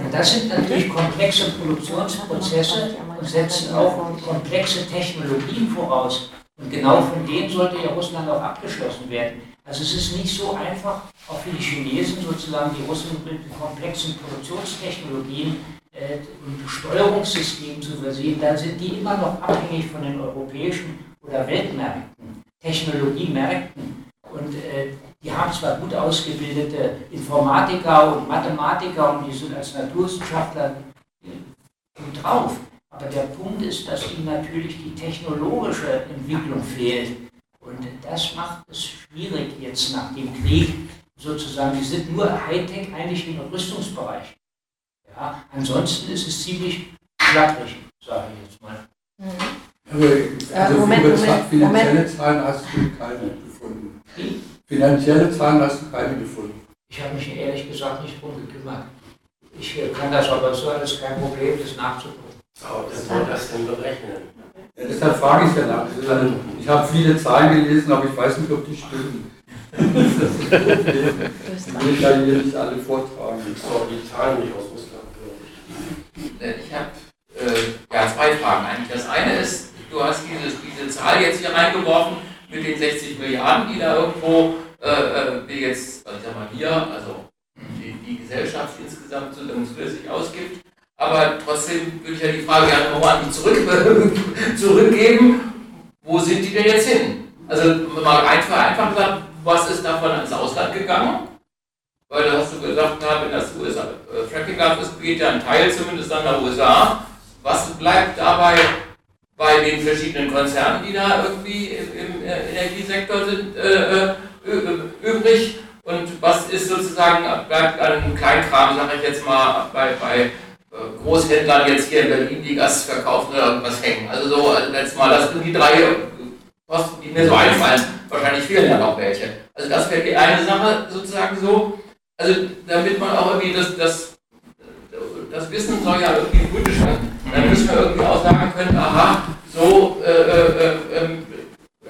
Und das sind natürlich komplexe Produktionsprozesse und setzen auch komplexe Technologien voraus. Und genau von denen sollte ja Russland auch abgeschlossen werden. Also es ist nicht so einfach, auch für die Chinesen sozusagen die Russen mit komplexen Produktionstechnologien äh, und Steuerungssystemen zu versehen, dann sind die immer noch abhängig von den europäischen oder Weltmärkten, Technologiemärkten. Und äh, die haben zwar gut ausgebildete Informatiker und Mathematiker und die sind als Naturwissenschaftler gut drauf, aber der Punkt ist, dass ihnen natürlich die technologische Entwicklung fehlt. Und das macht es schwierig jetzt nach dem Krieg, sozusagen, die sind nur Hightech eigentlich im Rüstungsbereich. Ja, ansonsten ist es ziemlich schlapprig, sage ich jetzt mal. Mhm. Aber also Moment, über Moment, finanzielle Moment. Zahlen hast du keine gefunden. Wie? Finanzielle Zahlen hast du keine gefunden. Ich habe mich ehrlich gesagt nicht drum gekümmert. Ich kann das aber so alles kein Problem, das nachzugucken. Aber wer soll das denn berechnen? Ja, deshalb frage ich ja nach. Ich habe viele Zahlen gelesen, aber ich weiß nicht, ob die stimmen. das ist das Problem. Ich will ja hier nicht alle vortragen. Aber die Zahlen nicht aus Russland, glaube ich. Ich habe äh, ja, zwei Fragen eigentlich. Das eine ist, du hast diese, diese Zahl jetzt hier reingeworfen mit den 60 Milliarden, die da irgendwo, äh, äh wie jetzt, also ich sag mal hier, also die, die Gesellschaft insgesamt zulässig ausgibt. Aber trotzdem würde ich ja die Frage gerne nochmal an die zurück, zurückgeben. Wo sind die denn jetzt hin? Also mal einfach, einfach gesagt, was ist davon ins Ausland gegangen? Weil da hast du gesagt, na, wenn das USA äh, Fracking ist, geht ja ein Teil zumindest an der USA. Was bleibt dabei bei den verschiedenen Konzernen, die da irgendwie im, im äh, Energiesektor sind, äh, äh übrig? Und was ist sozusagen, bleibt an Kleinkram, sage ich jetzt mal, bei, bei Großhändlern jetzt hier in Berlin, die Gas verkaufen oder irgendwas hängen. Also so, äh, letztes Mal, das sind die drei Posten, die mir so einfallen. Wahrscheinlich fehlen ja noch welche. Also das wäre die eine Sache sozusagen so. Also damit man auch irgendwie das, das, das Wissen soll ja irgendwie politisch werden. Dann müssen wir irgendwie auch sagen können, aha, so äh, äh, äh,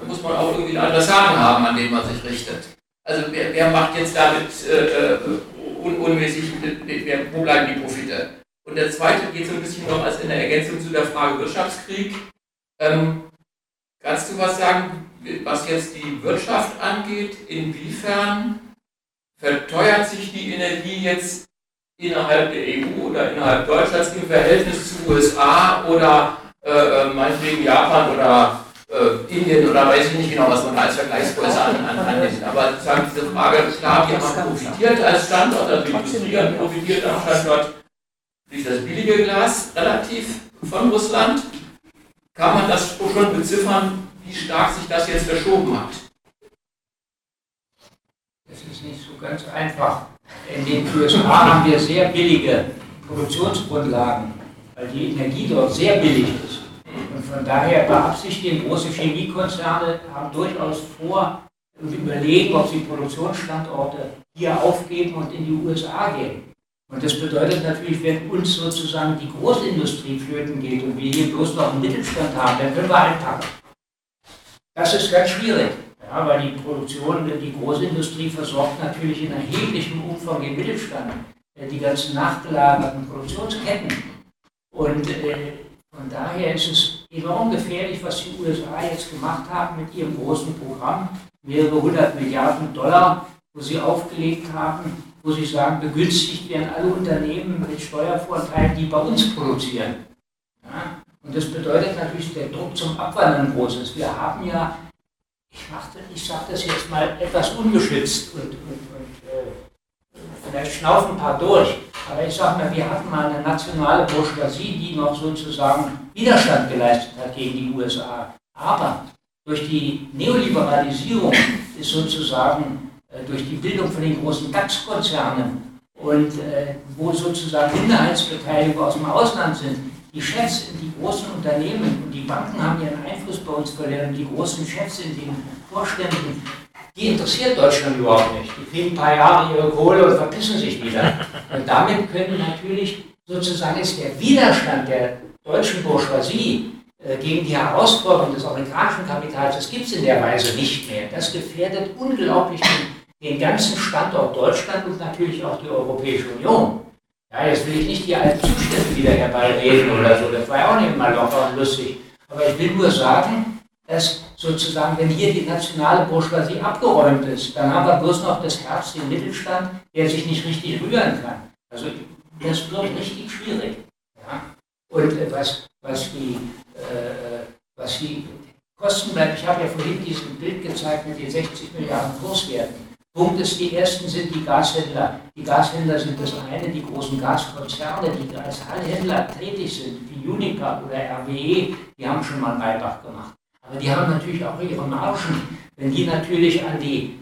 muss man auch irgendwie ein Adressaten haben, an den man sich richtet. Also wer, wer macht jetzt damit äh, äh un unmäßig, wo bleiben die Profite? Und der zweite geht so ein bisschen noch als in der Ergänzung zu der Frage Wirtschaftskrieg. Ähm, kannst du was sagen, was jetzt die Wirtschaft angeht? Inwiefern verteuert sich die Energie jetzt innerhalb der EU oder innerhalb Deutschlands im Verhältnis zu USA oder äh, äh, meinetwegen Japan oder äh, Indien oder weiß ich nicht genau, was man da als Vergleichsgröße an, an, annimmt. Aber sozusagen diese Frage, klar, wir haben profitiert als Standort, also die Industrie hat profitiert am Standort durch das billige Glas relativ von Russland, kann man das schon beziffern, wie stark sich das jetzt verschoben hat. Das ist nicht so ganz einfach. In den USA haben wir sehr billige Produktionsgrundlagen, weil die Energie dort sehr billig ist. Und von daher beabsichtigen große Chemiekonzerne, haben durchaus vor, und überlegen, ob sie Produktionsstandorte hier aufgeben und in die USA gehen. Und das bedeutet natürlich, wenn uns sozusagen die Großindustrie flöten geht und wir hier bloß noch einen Mittelstand haben, dann können wir einpacken. Das ist ganz schwierig, ja, weil die Produktion, die Großindustrie versorgt natürlich in erheblichem Umfang den Mittelstand, äh, die ganzen nachgelagerten Produktionsketten. Und äh, von daher ist es enorm gefährlich, was die USA jetzt gemacht haben mit ihrem großen Programm, mehrere hundert Milliarden Dollar, wo sie aufgelegt haben, wo sie sagen, begünstigt werden alle Unternehmen mit Steuervorteilen, die bei uns produzieren. Ja? Und das bedeutet natürlich, der Druck zum Abwandern groß ist. Wir haben ja, ich, ich sage das jetzt mal etwas ungeschützt und, und, und äh, vielleicht schnaufen ein paar durch, aber ich sage mal, wir hatten mal eine nationale Bourgeoisie, die noch sozusagen Widerstand geleistet hat gegen die USA. Aber durch die Neoliberalisierung ist sozusagen durch die Bildung von den großen DAX-Konzernen und äh, wo sozusagen Minderheitsbeteiligungen aus dem Ausland sind, die Chefs in die großen Unternehmen und die Banken haben ihren Einfluss bei uns verloren, die großen Chefs in den Vorständen, die interessiert Deutschland überhaupt nicht. Die kriegen ein paar Jahre ihre Kohle und verpissen sich wieder. Und damit können natürlich sozusagen ist der Widerstand der deutschen Bourgeoisie äh, gegen die Herausforderung des amerikanischen Kapitals, das gibt es in der Weise nicht mehr. Das gefährdet unglaublich den, den ganzen Standort Deutschland und natürlich auch die Europäische Union. Ja, jetzt will ich nicht die alten Zustände wieder herbeireden oder so, das war ja auch nicht immer locker und lustig. Aber ich will nur sagen, dass sozusagen, wenn hier die nationale Bourgeoisie abgeräumt ist, dann haben wir bloß noch das Herz, den Mittelstand, der sich nicht richtig rühren kann. Also das wird richtig schwierig. Ja? Und äh, was, was, die, äh, was die Kosten bleibt, ich habe ja vorhin dieses Bild gezeigt mit den 60 Milliarden Kurswerten. Punkt ist, die ersten sind die Gashändler. Die Gashändler sind das eine, die großen Gaskonzerne, die als Händler tätig sind, wie Unipa oder RWE, die haben schon mal einen gemacht. Aber die haben natürlich auch ihre Margen. Wenn die natürlich an die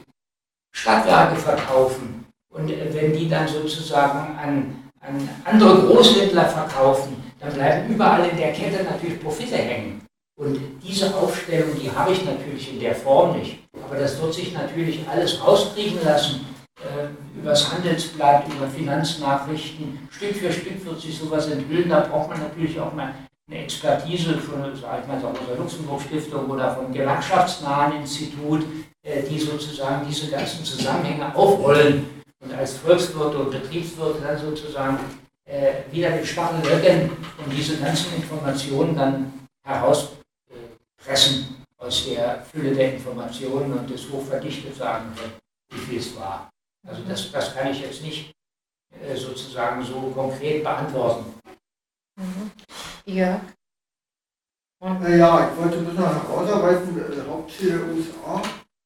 Stadtwerke verkaufen und wenn die dann sozusagen an, an andere Großhändler verkaufen, dann bleiben überall in der Kette natürlich Profite hängen. Und diese Aufstellung, die habe ich natürlich in der Form nicht. Aber das wird sich natürlich alles rauskriegen lassen. Äh, übers Handelsblatt, über Finanznachrichten. Stück für Stück wird sich sowas enthüllen. Da braucht man natürlich auch mal eine Expertise von, sag ich mal, der Luxemburg-Stiftung oder vom gewerkschaftsnahen Institut, äh, die sozusagen diese ganzen Zusammenhänge aufrollen und als Volkswirt und Betriebswirt dann sozusagen äh, wieder den Stachel löcken und diese ganzen Informationen dann heraus pressen aus der Fülle der Informationen und das hochverdichtet sagen können, wie viel es war. Also das, das kann ich jetzt nicht äh, sozusagen so konkret beantworten. Mhm. Ja. Naja, ich wollte ein bisschen herausarbeiten, äh, Hauptziel der USA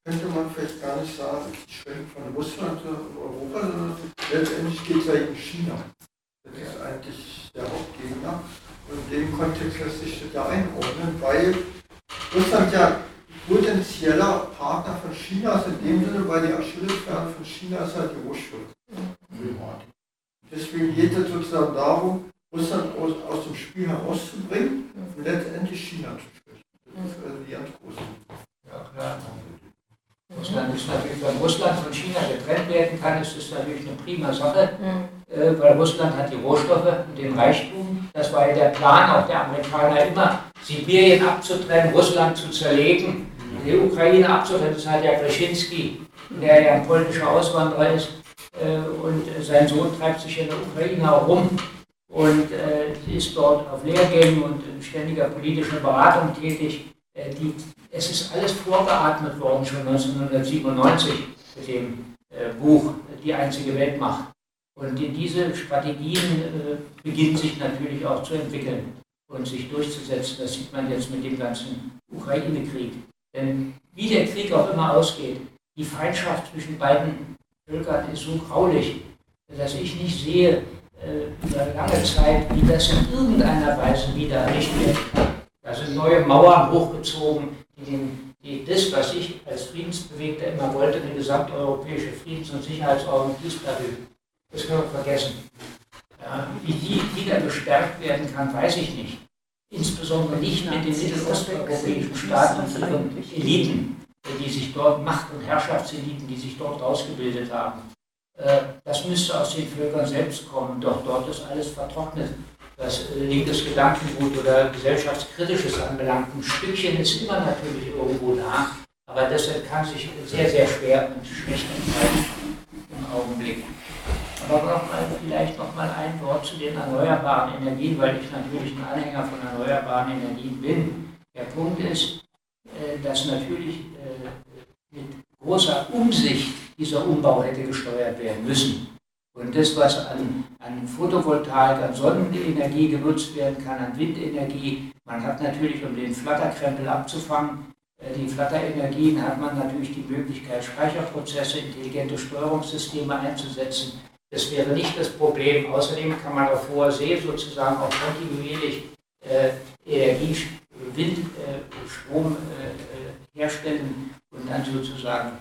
könnte man vielleicht gar nicht sagen, die Schwenk von Russland und Europa, sondern letztendlich geht es ja gegen China. Das ist eigentlich der Hauptgegner. Und in dem Kontext lässt sich das ja einordnen, weil Russland ja potenzieller Partner von China ist in dem Sinne, weil die Achillesferse von China ist halt die Rohstoffe. Deswegen geht es sozusagen darum, Russland aus, aus dem Spiel herauszubringen und letztendlich China zu sprechen. Das ist also die ganz große. Ja, klar. Russland ist natürlich, wenn Russland von China getrennt werden kann, ist das natürlich eine prima Sache, mhm. Äh, weil Russland hat die Rohstoffe und den Reichtum. Das war ja der Plan auch der Amerikaner immer, Sibirien abzutrennen, Russland zu zerlegen, die Ukraine abzutrennen. Das hat ja Brzezinski, der ja ein polnischer Auswanderer ist, äh, und sein Sohn treibt sich in der Ukraine herum und äh, ist dort auf Lehrgängen und in ständiger politischer Beratung tätig. Es ist alles vorgeatmet worden schon 1997 mit dem Buch Die einzige Weltmacht. Und diese Strategien äh, beginnen sich natürlich auch zu entwickeln und sich durchzusetzen. Das sieht man jetzt mit dem ganzen Ukraine-Krieg. Denn wie der Krieg auch immer ausgeht, die Feindschaft zwischen beiden Völkern ist so graulich, dass ich nicht sehe äh, über lange Zeit, wie das in irgendeiner Weise wieder errichtet kann. Da sind neue Mauern hochgezogen, die, den, die das, was ich als Friedensbewegter immer wollte, eine gesamteuropäische Friedens- und Sicherheitsordnung Peace Das können wir vergessen. Wie die wieder gestärkt werden kann, weiß ich nicht. Insbesondere nicht mit den mittelosteuropäischen Staaten und ihren Eliten. die sich dort, Macht- und Herrschaftseliten, die sich dort ausgebildet haben. Äh, das müsste aus den Völkern selbst kommen, doch dort ist alles vertrocknet. Was linkes Gedankengut oder gesellschaftskritisches anbelangt, ein Stückchen ist immer natürlich irgendwo da, aber deshalb kann sich sehr, sehr schwer und schlecht entfalten im Augenblick. Noch mal, vielleicht noch mal ein Wort zu den erneuerbaren Energien, weil ich natürlich ein Anhänger von erneuerbaren Energien bin. Der Punkt ist, äh, dass natürlich mit großer Umsicht dieser Umbau hätte gesteuert werden müssen. Und das, was an, an Photovoltaik, an Sonnenenergie genutzt werden kann, an Windenergie, man hat natürlich, um den Flatterkrempel abzufangen, äh, die Flatterenergien hat man natürlich die Möglichkeit, Speicherprozesse, intelligente Steuerungssysteme einzusetzen. Das wäre nicht das Problem. Außerdem kann man auf hoher See sozusagen auch kontinuierlich äh, Energie, Windstrom äh, äh, herstellen und dann sozusagen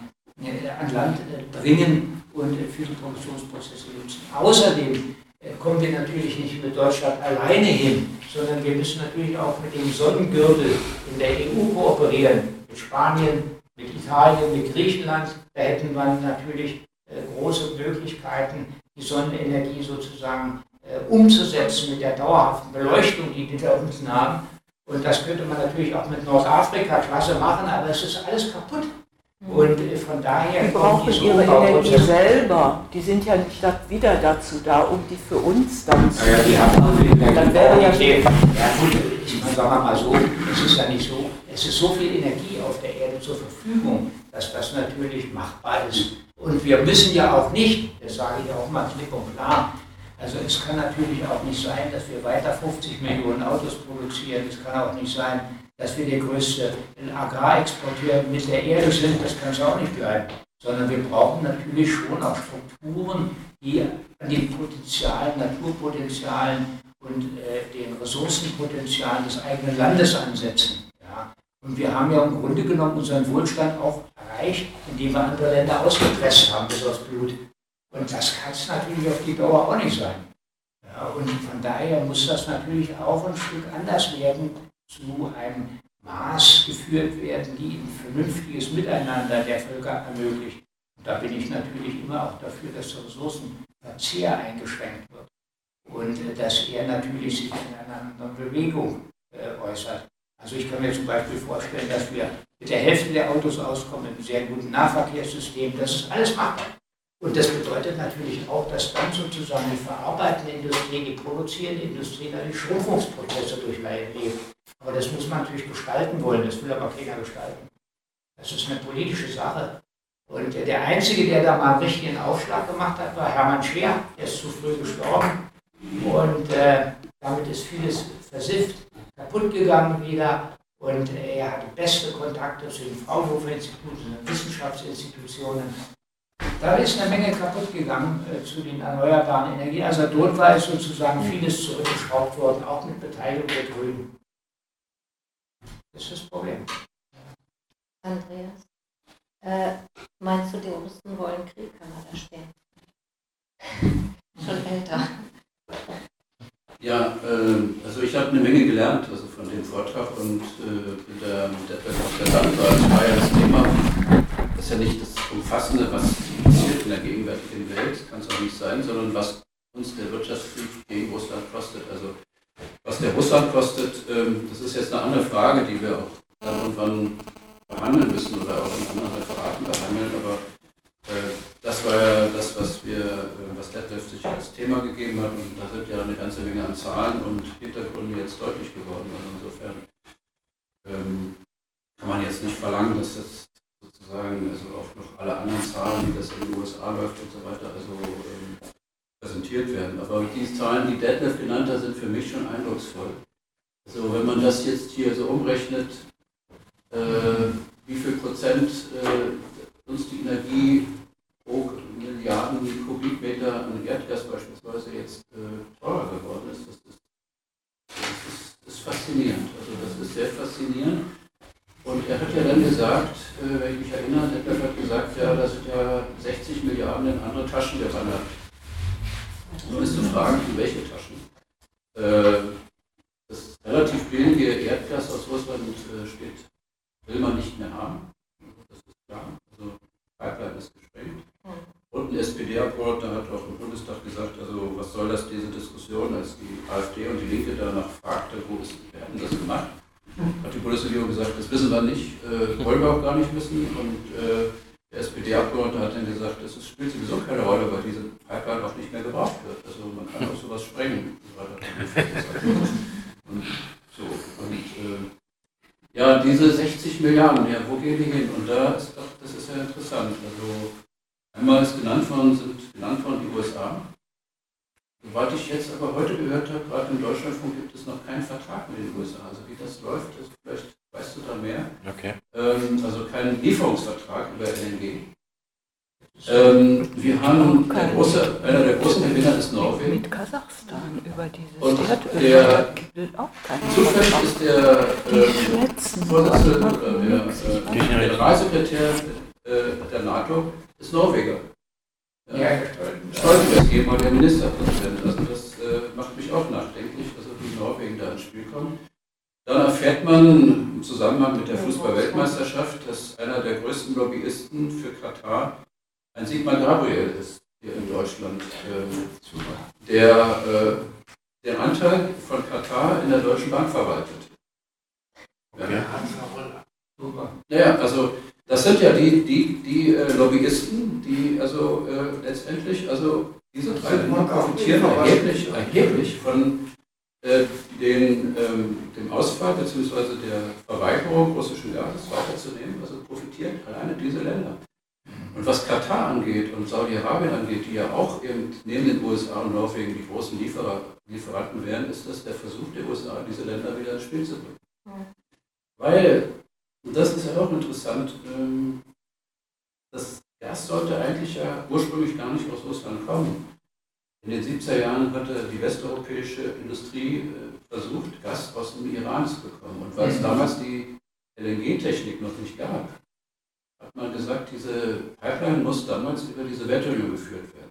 äh, an Land äh, bringen und für die Produktionsprozesse nutzen. Außerdem kommen wir natürlich nicht mit Deutschland alleine hin, sondern wir müssen natürlich auch mit dem Sonnengürtel in der EU kooperieren, mit Spanien, mit Italien, mit Griechenland. Da hätten wir natürlich große Möglichkeiten, die Sonnenenergie sozusagen umzusetzen mit der dauerhaften Beleuchtung, die wir da unten haben. Und das könnte man natürlich auch mit Nordafrika klasse machen, aber es ist alles kaputt. Und äh, von daher. Die brauchen die ihre Energie selber. Die sind ja nicht wieder dazu da, um die für uns dann zu ja, die haben Dann wäre ja Ja gut, ich meine, sagen wir mal so, es ist ja nicht so, es ist so viel Energie auf der Erde zur Verfügung, dass das natürlich machbar ist. Und wir müssen ja auch nicht, das sage ich auch mal klipp und klar, also es kann natürlich auch nicht sein, dass wir weiter 50 Millionen Autos produzieren. Es kann auch nicht sein, dass wir der größte Agrarexporteur mit der Erde sind, das kann es auch nicht bleiben. Sondern wir brauchen natürlich schon auch Strukturen, die an den Potenzialen, Naturpotenzialen und äh, den Ressourcenpotenzialen des eigenen Landes ansetzen. Und wir haben ja im Grunde genommen unseren Wohlstand auch erreicht, indem wir andere Länder ausgepresst haben bis aufs Blut. Und das kann es natürlich auf die Dauer auch nicht sein. Ja, und von daher muss das natürlich auch ein Stück anders werden, zu einem Maß geführt werden, die ein vernünftiges Miteinander der Völker ermöglicht. Und da bin ich natürlich immer auch dafür, dass der Ressourcenverzehr eingeschränkt wird und äh, dass er natürlich sich in einer anderen Bewegung äh, äußert. Also ich kann mir zum Beispiel vorstellen, dass wir mit der Hälfte der Autos auskommen, mit einem sehr guten Nahverkehrssystem. Das ist alles machbar. Und das bedeutet natürlich auch, dass dann sozusagen die verarbeitende Industrie, die produzierende Industrie, da die Schrumpfungsprozesse durchleben. Aber das muss man natürlich gestalten wollen, das will aber keiner gestalten. Das ist eine politische Sache. Und der Einzige, der da mal einen richtigen Aufschlag gemacht hat, war Hermann Scheer. Der ist zu früh gestorben. Und äh, damit ist vieles versifft, kaputt gegangen wieder. Und äh, er hatte beste Kontakte zu den Fraunhofer-Instituten, zu den Wissenschaftsinstitutionen. Da ist eine Menge kaputt gegangen äh, zu den erneuerbaren Energien. Also dort war es sozusagen vieles zurückgeschraubt worden, auch mit Beteiligung der Grünen. Das ist das Problem. Andreas, äh, meinst du, die Russen wollen Krieg? Kann man da stehen? Schon älter. Ja, äh, also ich habe eine Menge gelernt also von dem Vortrag und äh, der, mit der. Das war ja das Thema, das ist ja nicht das Umfassende, was passiert in der gegenwärtigen Welt, kann es auch nicht sein, sondern was uns der Wirtschaftskrieg gegen Russland kostet. Also was der Russland kostet, ähm, das ist jetzt eine andere Frage, die wir auch dann irgendwann behandeln müssen oder auch in anderen Referaten behandeln, aber das war ja das, was wir, äh, was Detlef sich als Thema gegeben hat und da sind ja eine ganze Menge an Zahlen und Hintergründen jetzt deutlich geworden. Also insofern ähm, kann man jetzt nicht verlangen, dass das sozusagen also auch noch alle anderen Zahlen, wie das in den USA läuft und so weiter, also ähm, präsentiert werden. Aber die Zahlen, die Detlef genannt hat, sind für mich schon eindrucksvoll. Also wenn man das jetzt hier so umrechnet, äh, wie viel Prozent äh, uns die Energie pro Milliarden Kubikmeter an Erdgas beispielsweise jetzt äh, teurer geworden ist, das ist, das ist, ist faszinierend. Also das ist sehr faszinierend. Und er hat ja dann gesagt, äh, wenn ich mich erinnere, Detlef hat gesagt, ja, da sind ja 60 Milliarden in andere Taschen gewandert. Nur ist zu fragen, in welche Taschen. Äh, das relativ billige Erdgas aus Russland äh, steht, will man nicht mehr haben. Das klar. Also Pipeline ist gesprengt. Und ein SPD-Abgeordneter hat auch im Bundestag gesagt, also was soll das, diese Diskussion, als die AfD und die Linke danach fragte, wo ist, wer hat das gemacht? Hat die Bundesregierung gesagt, das wissen wir nicht, äh, wollen wir auch gar nicht wissen. Und äh, der SPD-Abgeordnete hat dann gesagt, es spielt sowieso keine Rolle, weil diese Pipeline auch nicht mehr gebraucht wird. Also man kann auch sowas sprengen. Und so. Und äh, ja, diese 60 Milliarden, ja, wo gehen die hin? Und da ist doch, das ist ja interessant. Also einmal ist genannt worden, sind genannt worden die USA. Soweit ich jetzt aber heute gehört habe, gerade im Deutschlandfunk gibt es noch keinen Vertrag mit den USA. Also wie das läuft, ist vielleicht weißt du da mehr. Okay. Ähm, also keinen Lieferungsvertrag über LNG. Ähm, wir haben der große, einer der großen Gewinner ist Norwegen. Mit Kasachstan über dieses Und der zufällig ist der äh. Vorsitzende oder der äh, Generalsekretär äh, der NATO ist Norweger. Ja, Stoltenberg, ehemaliger Ministerpräsident. Also das äh, macht mich auch nachdenklich, also wie Norwegen da ins Spiel kommt. Dann erfährt man im Zusammenhang mit der Fußball-Weltmeisterschaft, dass einer der größten Lobbyisten für Katar ein Sigmar Gabriel ist, hier in Deutschland, ähm, der äh, den Anteil von Katar in der Deutschen Bank verwaltet. Ja. Naja, also das sind ja die, die, die äh, Lobbyisten, die also äh, letztendlich, also diese drei Länder profitieren erheblich, erheblich von äh, den, ähm, dem Ausfall bzw. der Verweigerung russischen Gases weiterzunehmen. Also profitieren alleine diese Länder. Und was Katar angeht und Saudi-Arabien angeht, die ja auch eben neben den USA und Norwegen die großen Lieferer, Lieferanten wären, ist das der Versuch der USA, diese Länder wieder ins Spiel zu bringen. Weil, und das ist ja auch interessant, ähm, das Gas sollte eigentlich ja ursprünglich gar nicht aus Russland kommen. In den 70er Jahren hatte die westeuropäische Industrie äh, versucht, Gas aus dem Iran zu bekommen. Und weil es damals die LNG-Technik noch nicht gab, hat man gesagt, diese Pipeline muss damals über die Sowjetunion geführt werden.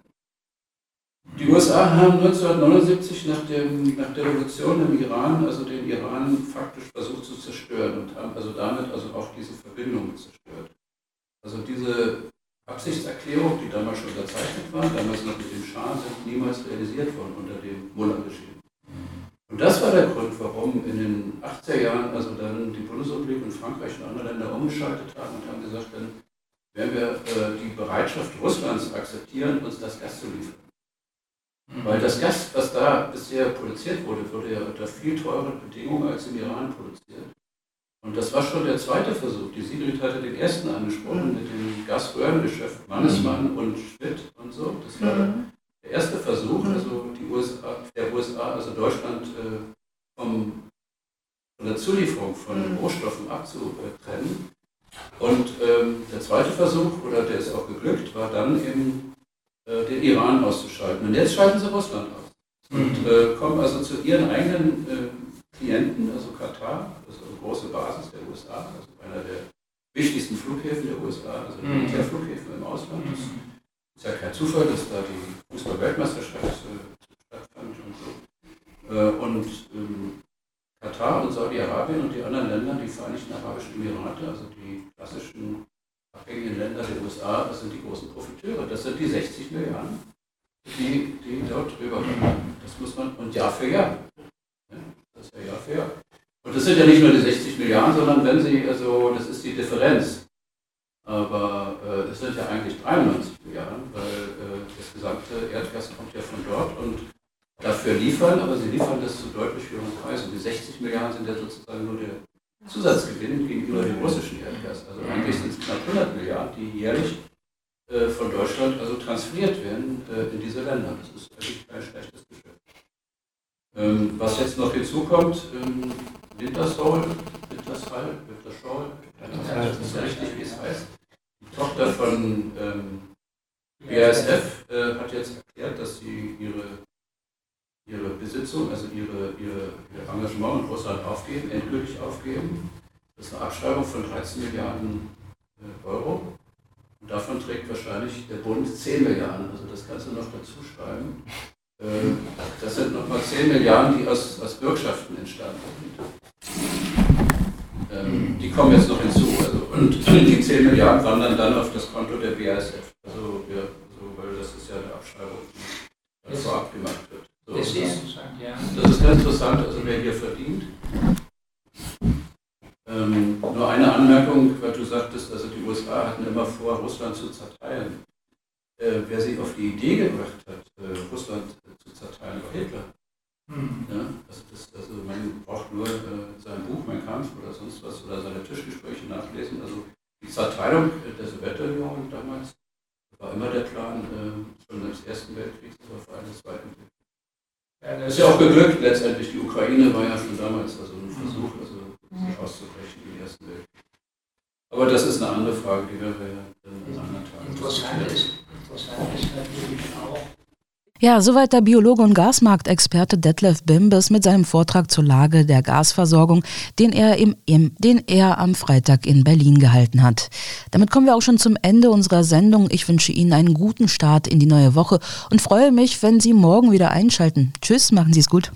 Die USA haben 1979 nach, dem, nach der Revolution im Iran, also den Iran faktisch versucht zu zerstören und haben also damit also auch diese Verbindung zerstört. Also diese Absichtserklärung, die damals schon unterzeichnet war, damals noch mit dem Schah, sind niemals realisiert worden unter dem Mullah-Regime. Und das war der Grund, warum in den 80er Jahren also dann die Bundesrepublik und Frankreich und andere Länder umgeschaltet haben und haben gesagt, dann werden wir äh, die Bereitschaft Russlands akzeptieren, uns das Gas zu liefern. Weil das Gas, was da bisher produziert wurde, wurde ja unter viel teureren Bedingungen als im Iran produziert. Und das war schon der zweite Versuch. Die Sigrid hatte den ersten angesprochen mit dem Gasröhrengeschäft, Mannesmann und Schmidt und so. Das war der erste Versuch, also die USA, der USA, also Deutschland äh, vom, von der Zulieferung von Rohstoffen abzutrennen. Und ähm, der zweite Versuch, oder der ist auch geglückt, war dann eben äh, den Iran auszuschalten. Und jetzt schalten sie Russland aus. Und äh, kommen also zu ihren eigenen äh, Klienten, also Katar, das ist eine große Basis der USA, also einer der wichtigsten Flughäfen der USA, also Mhm. Militärflughäfen im Ausland. Das ist ja kein Zufall, dass da die Fußball-Weltmeisterschaft äh, stattfand und so. Äh, und ähm, Katar und Saudi-Arabien und die anderen Länder, die Vereinigten Arabischen Emirate, also die klassischen Länder der USA, das sind die großen Profiteure. Das sind die 60 Milliarden, die, die dort drüber kommen. Das muss man, und Jahr für Jahr. Ja, das ist ja Jahr für Jahr. Und das sind ja nicht nur die 60 Milliarden, sondern wenn Sie, also das ist die Differenz. Aber äh, es sind ja eigentlich 93 Milliarden, weil äh, das gesamte Erdgas kommt ja von dort und dafür liefern, aber sie liefern das zu deutlich höheren Preisen. Die 60 Milliarden sind ja sozusagen nur der Zusatzgewinn gegenüber dem russischen Erdgas. Also eigentlich sind es knapp 100 Milliarden, die jährlich äh, von Deutschland also transferiert werden äh, in diese Länder. Das ist eigentlich kein schlechtes Geschäft. Ähm, was jetzt noch hinzukommt, Wintersol, Wintersal, Winterschall, das ist ja richtig, wie es heißt. Die Tochter von ähm, BASF äh, hat jetzt erklärt, dass sie ihre, ihre Besitzung, also ihre, ihre, ihr Engagement in Russland aufgeben, endgültig aufgeben. Das ist eine Abschreibung von 13 Milliarden äh, Euro. Und davon trägt wahrscheinlich der Bund 10 Milliarden. Also das kannst du noch dazu schreiben. Äh, das sind nochmal 10 Milliarden, die aus, aus Bürgschaften entstanden sind. Ähm, die kommen jetzt noch hinzu. Also, Und die 10 Milliarden wandern dann auf das Konto der BASF. Also, ja, also, weil das ist ja eine Abschreibung, die das vorab gemacht wird. Das ist das, ist ganz interessant, also wer hier verdient. Ähm, nur eine Anmerkung, weil du sagtest, also die USA hatten immer vor, Russland zu zerteilen. Äh, wer sie auf die Idee gebracht hat, äh, Russland zu zerteilen, war Hitler. Hm. Ja, also, das, also man braucht nur äh, sein Buch, Mein Kampf oder sonst was oder seine Tischgespräche nachlesen. Also die Zerteilung der Sowjetunion damals war immer der Plan, äh, schon des Ersten Weltkriegs, aber vor allem des Zweiten Weltkriegs. Das ist ja auch geglückt letztendlich. Die Ukraine war ja schon damals also ein Versuch, also sich auszubrechen im Ersten Weltkrieg. Aber das ist eine andere Frage, die wir ja dann an anderen Tagen Interessant ist, interessant ist natürlich auch, Ja, soweit der Biologe und Gasmarktexperte Detlef Bimbes mit seinem Vortrag zur Lage der Gasversorgung, den er, im, im, den er am Freitag in Berlin gehalten hat. Damit kommen wir auch schon zum Ende unserer Sendung. Ich wünsche Ihnen einen guten Start in die neue Woche und freue mich, wenn Sie morgen wieder einschalten. Tschüss, machen Sie es gut.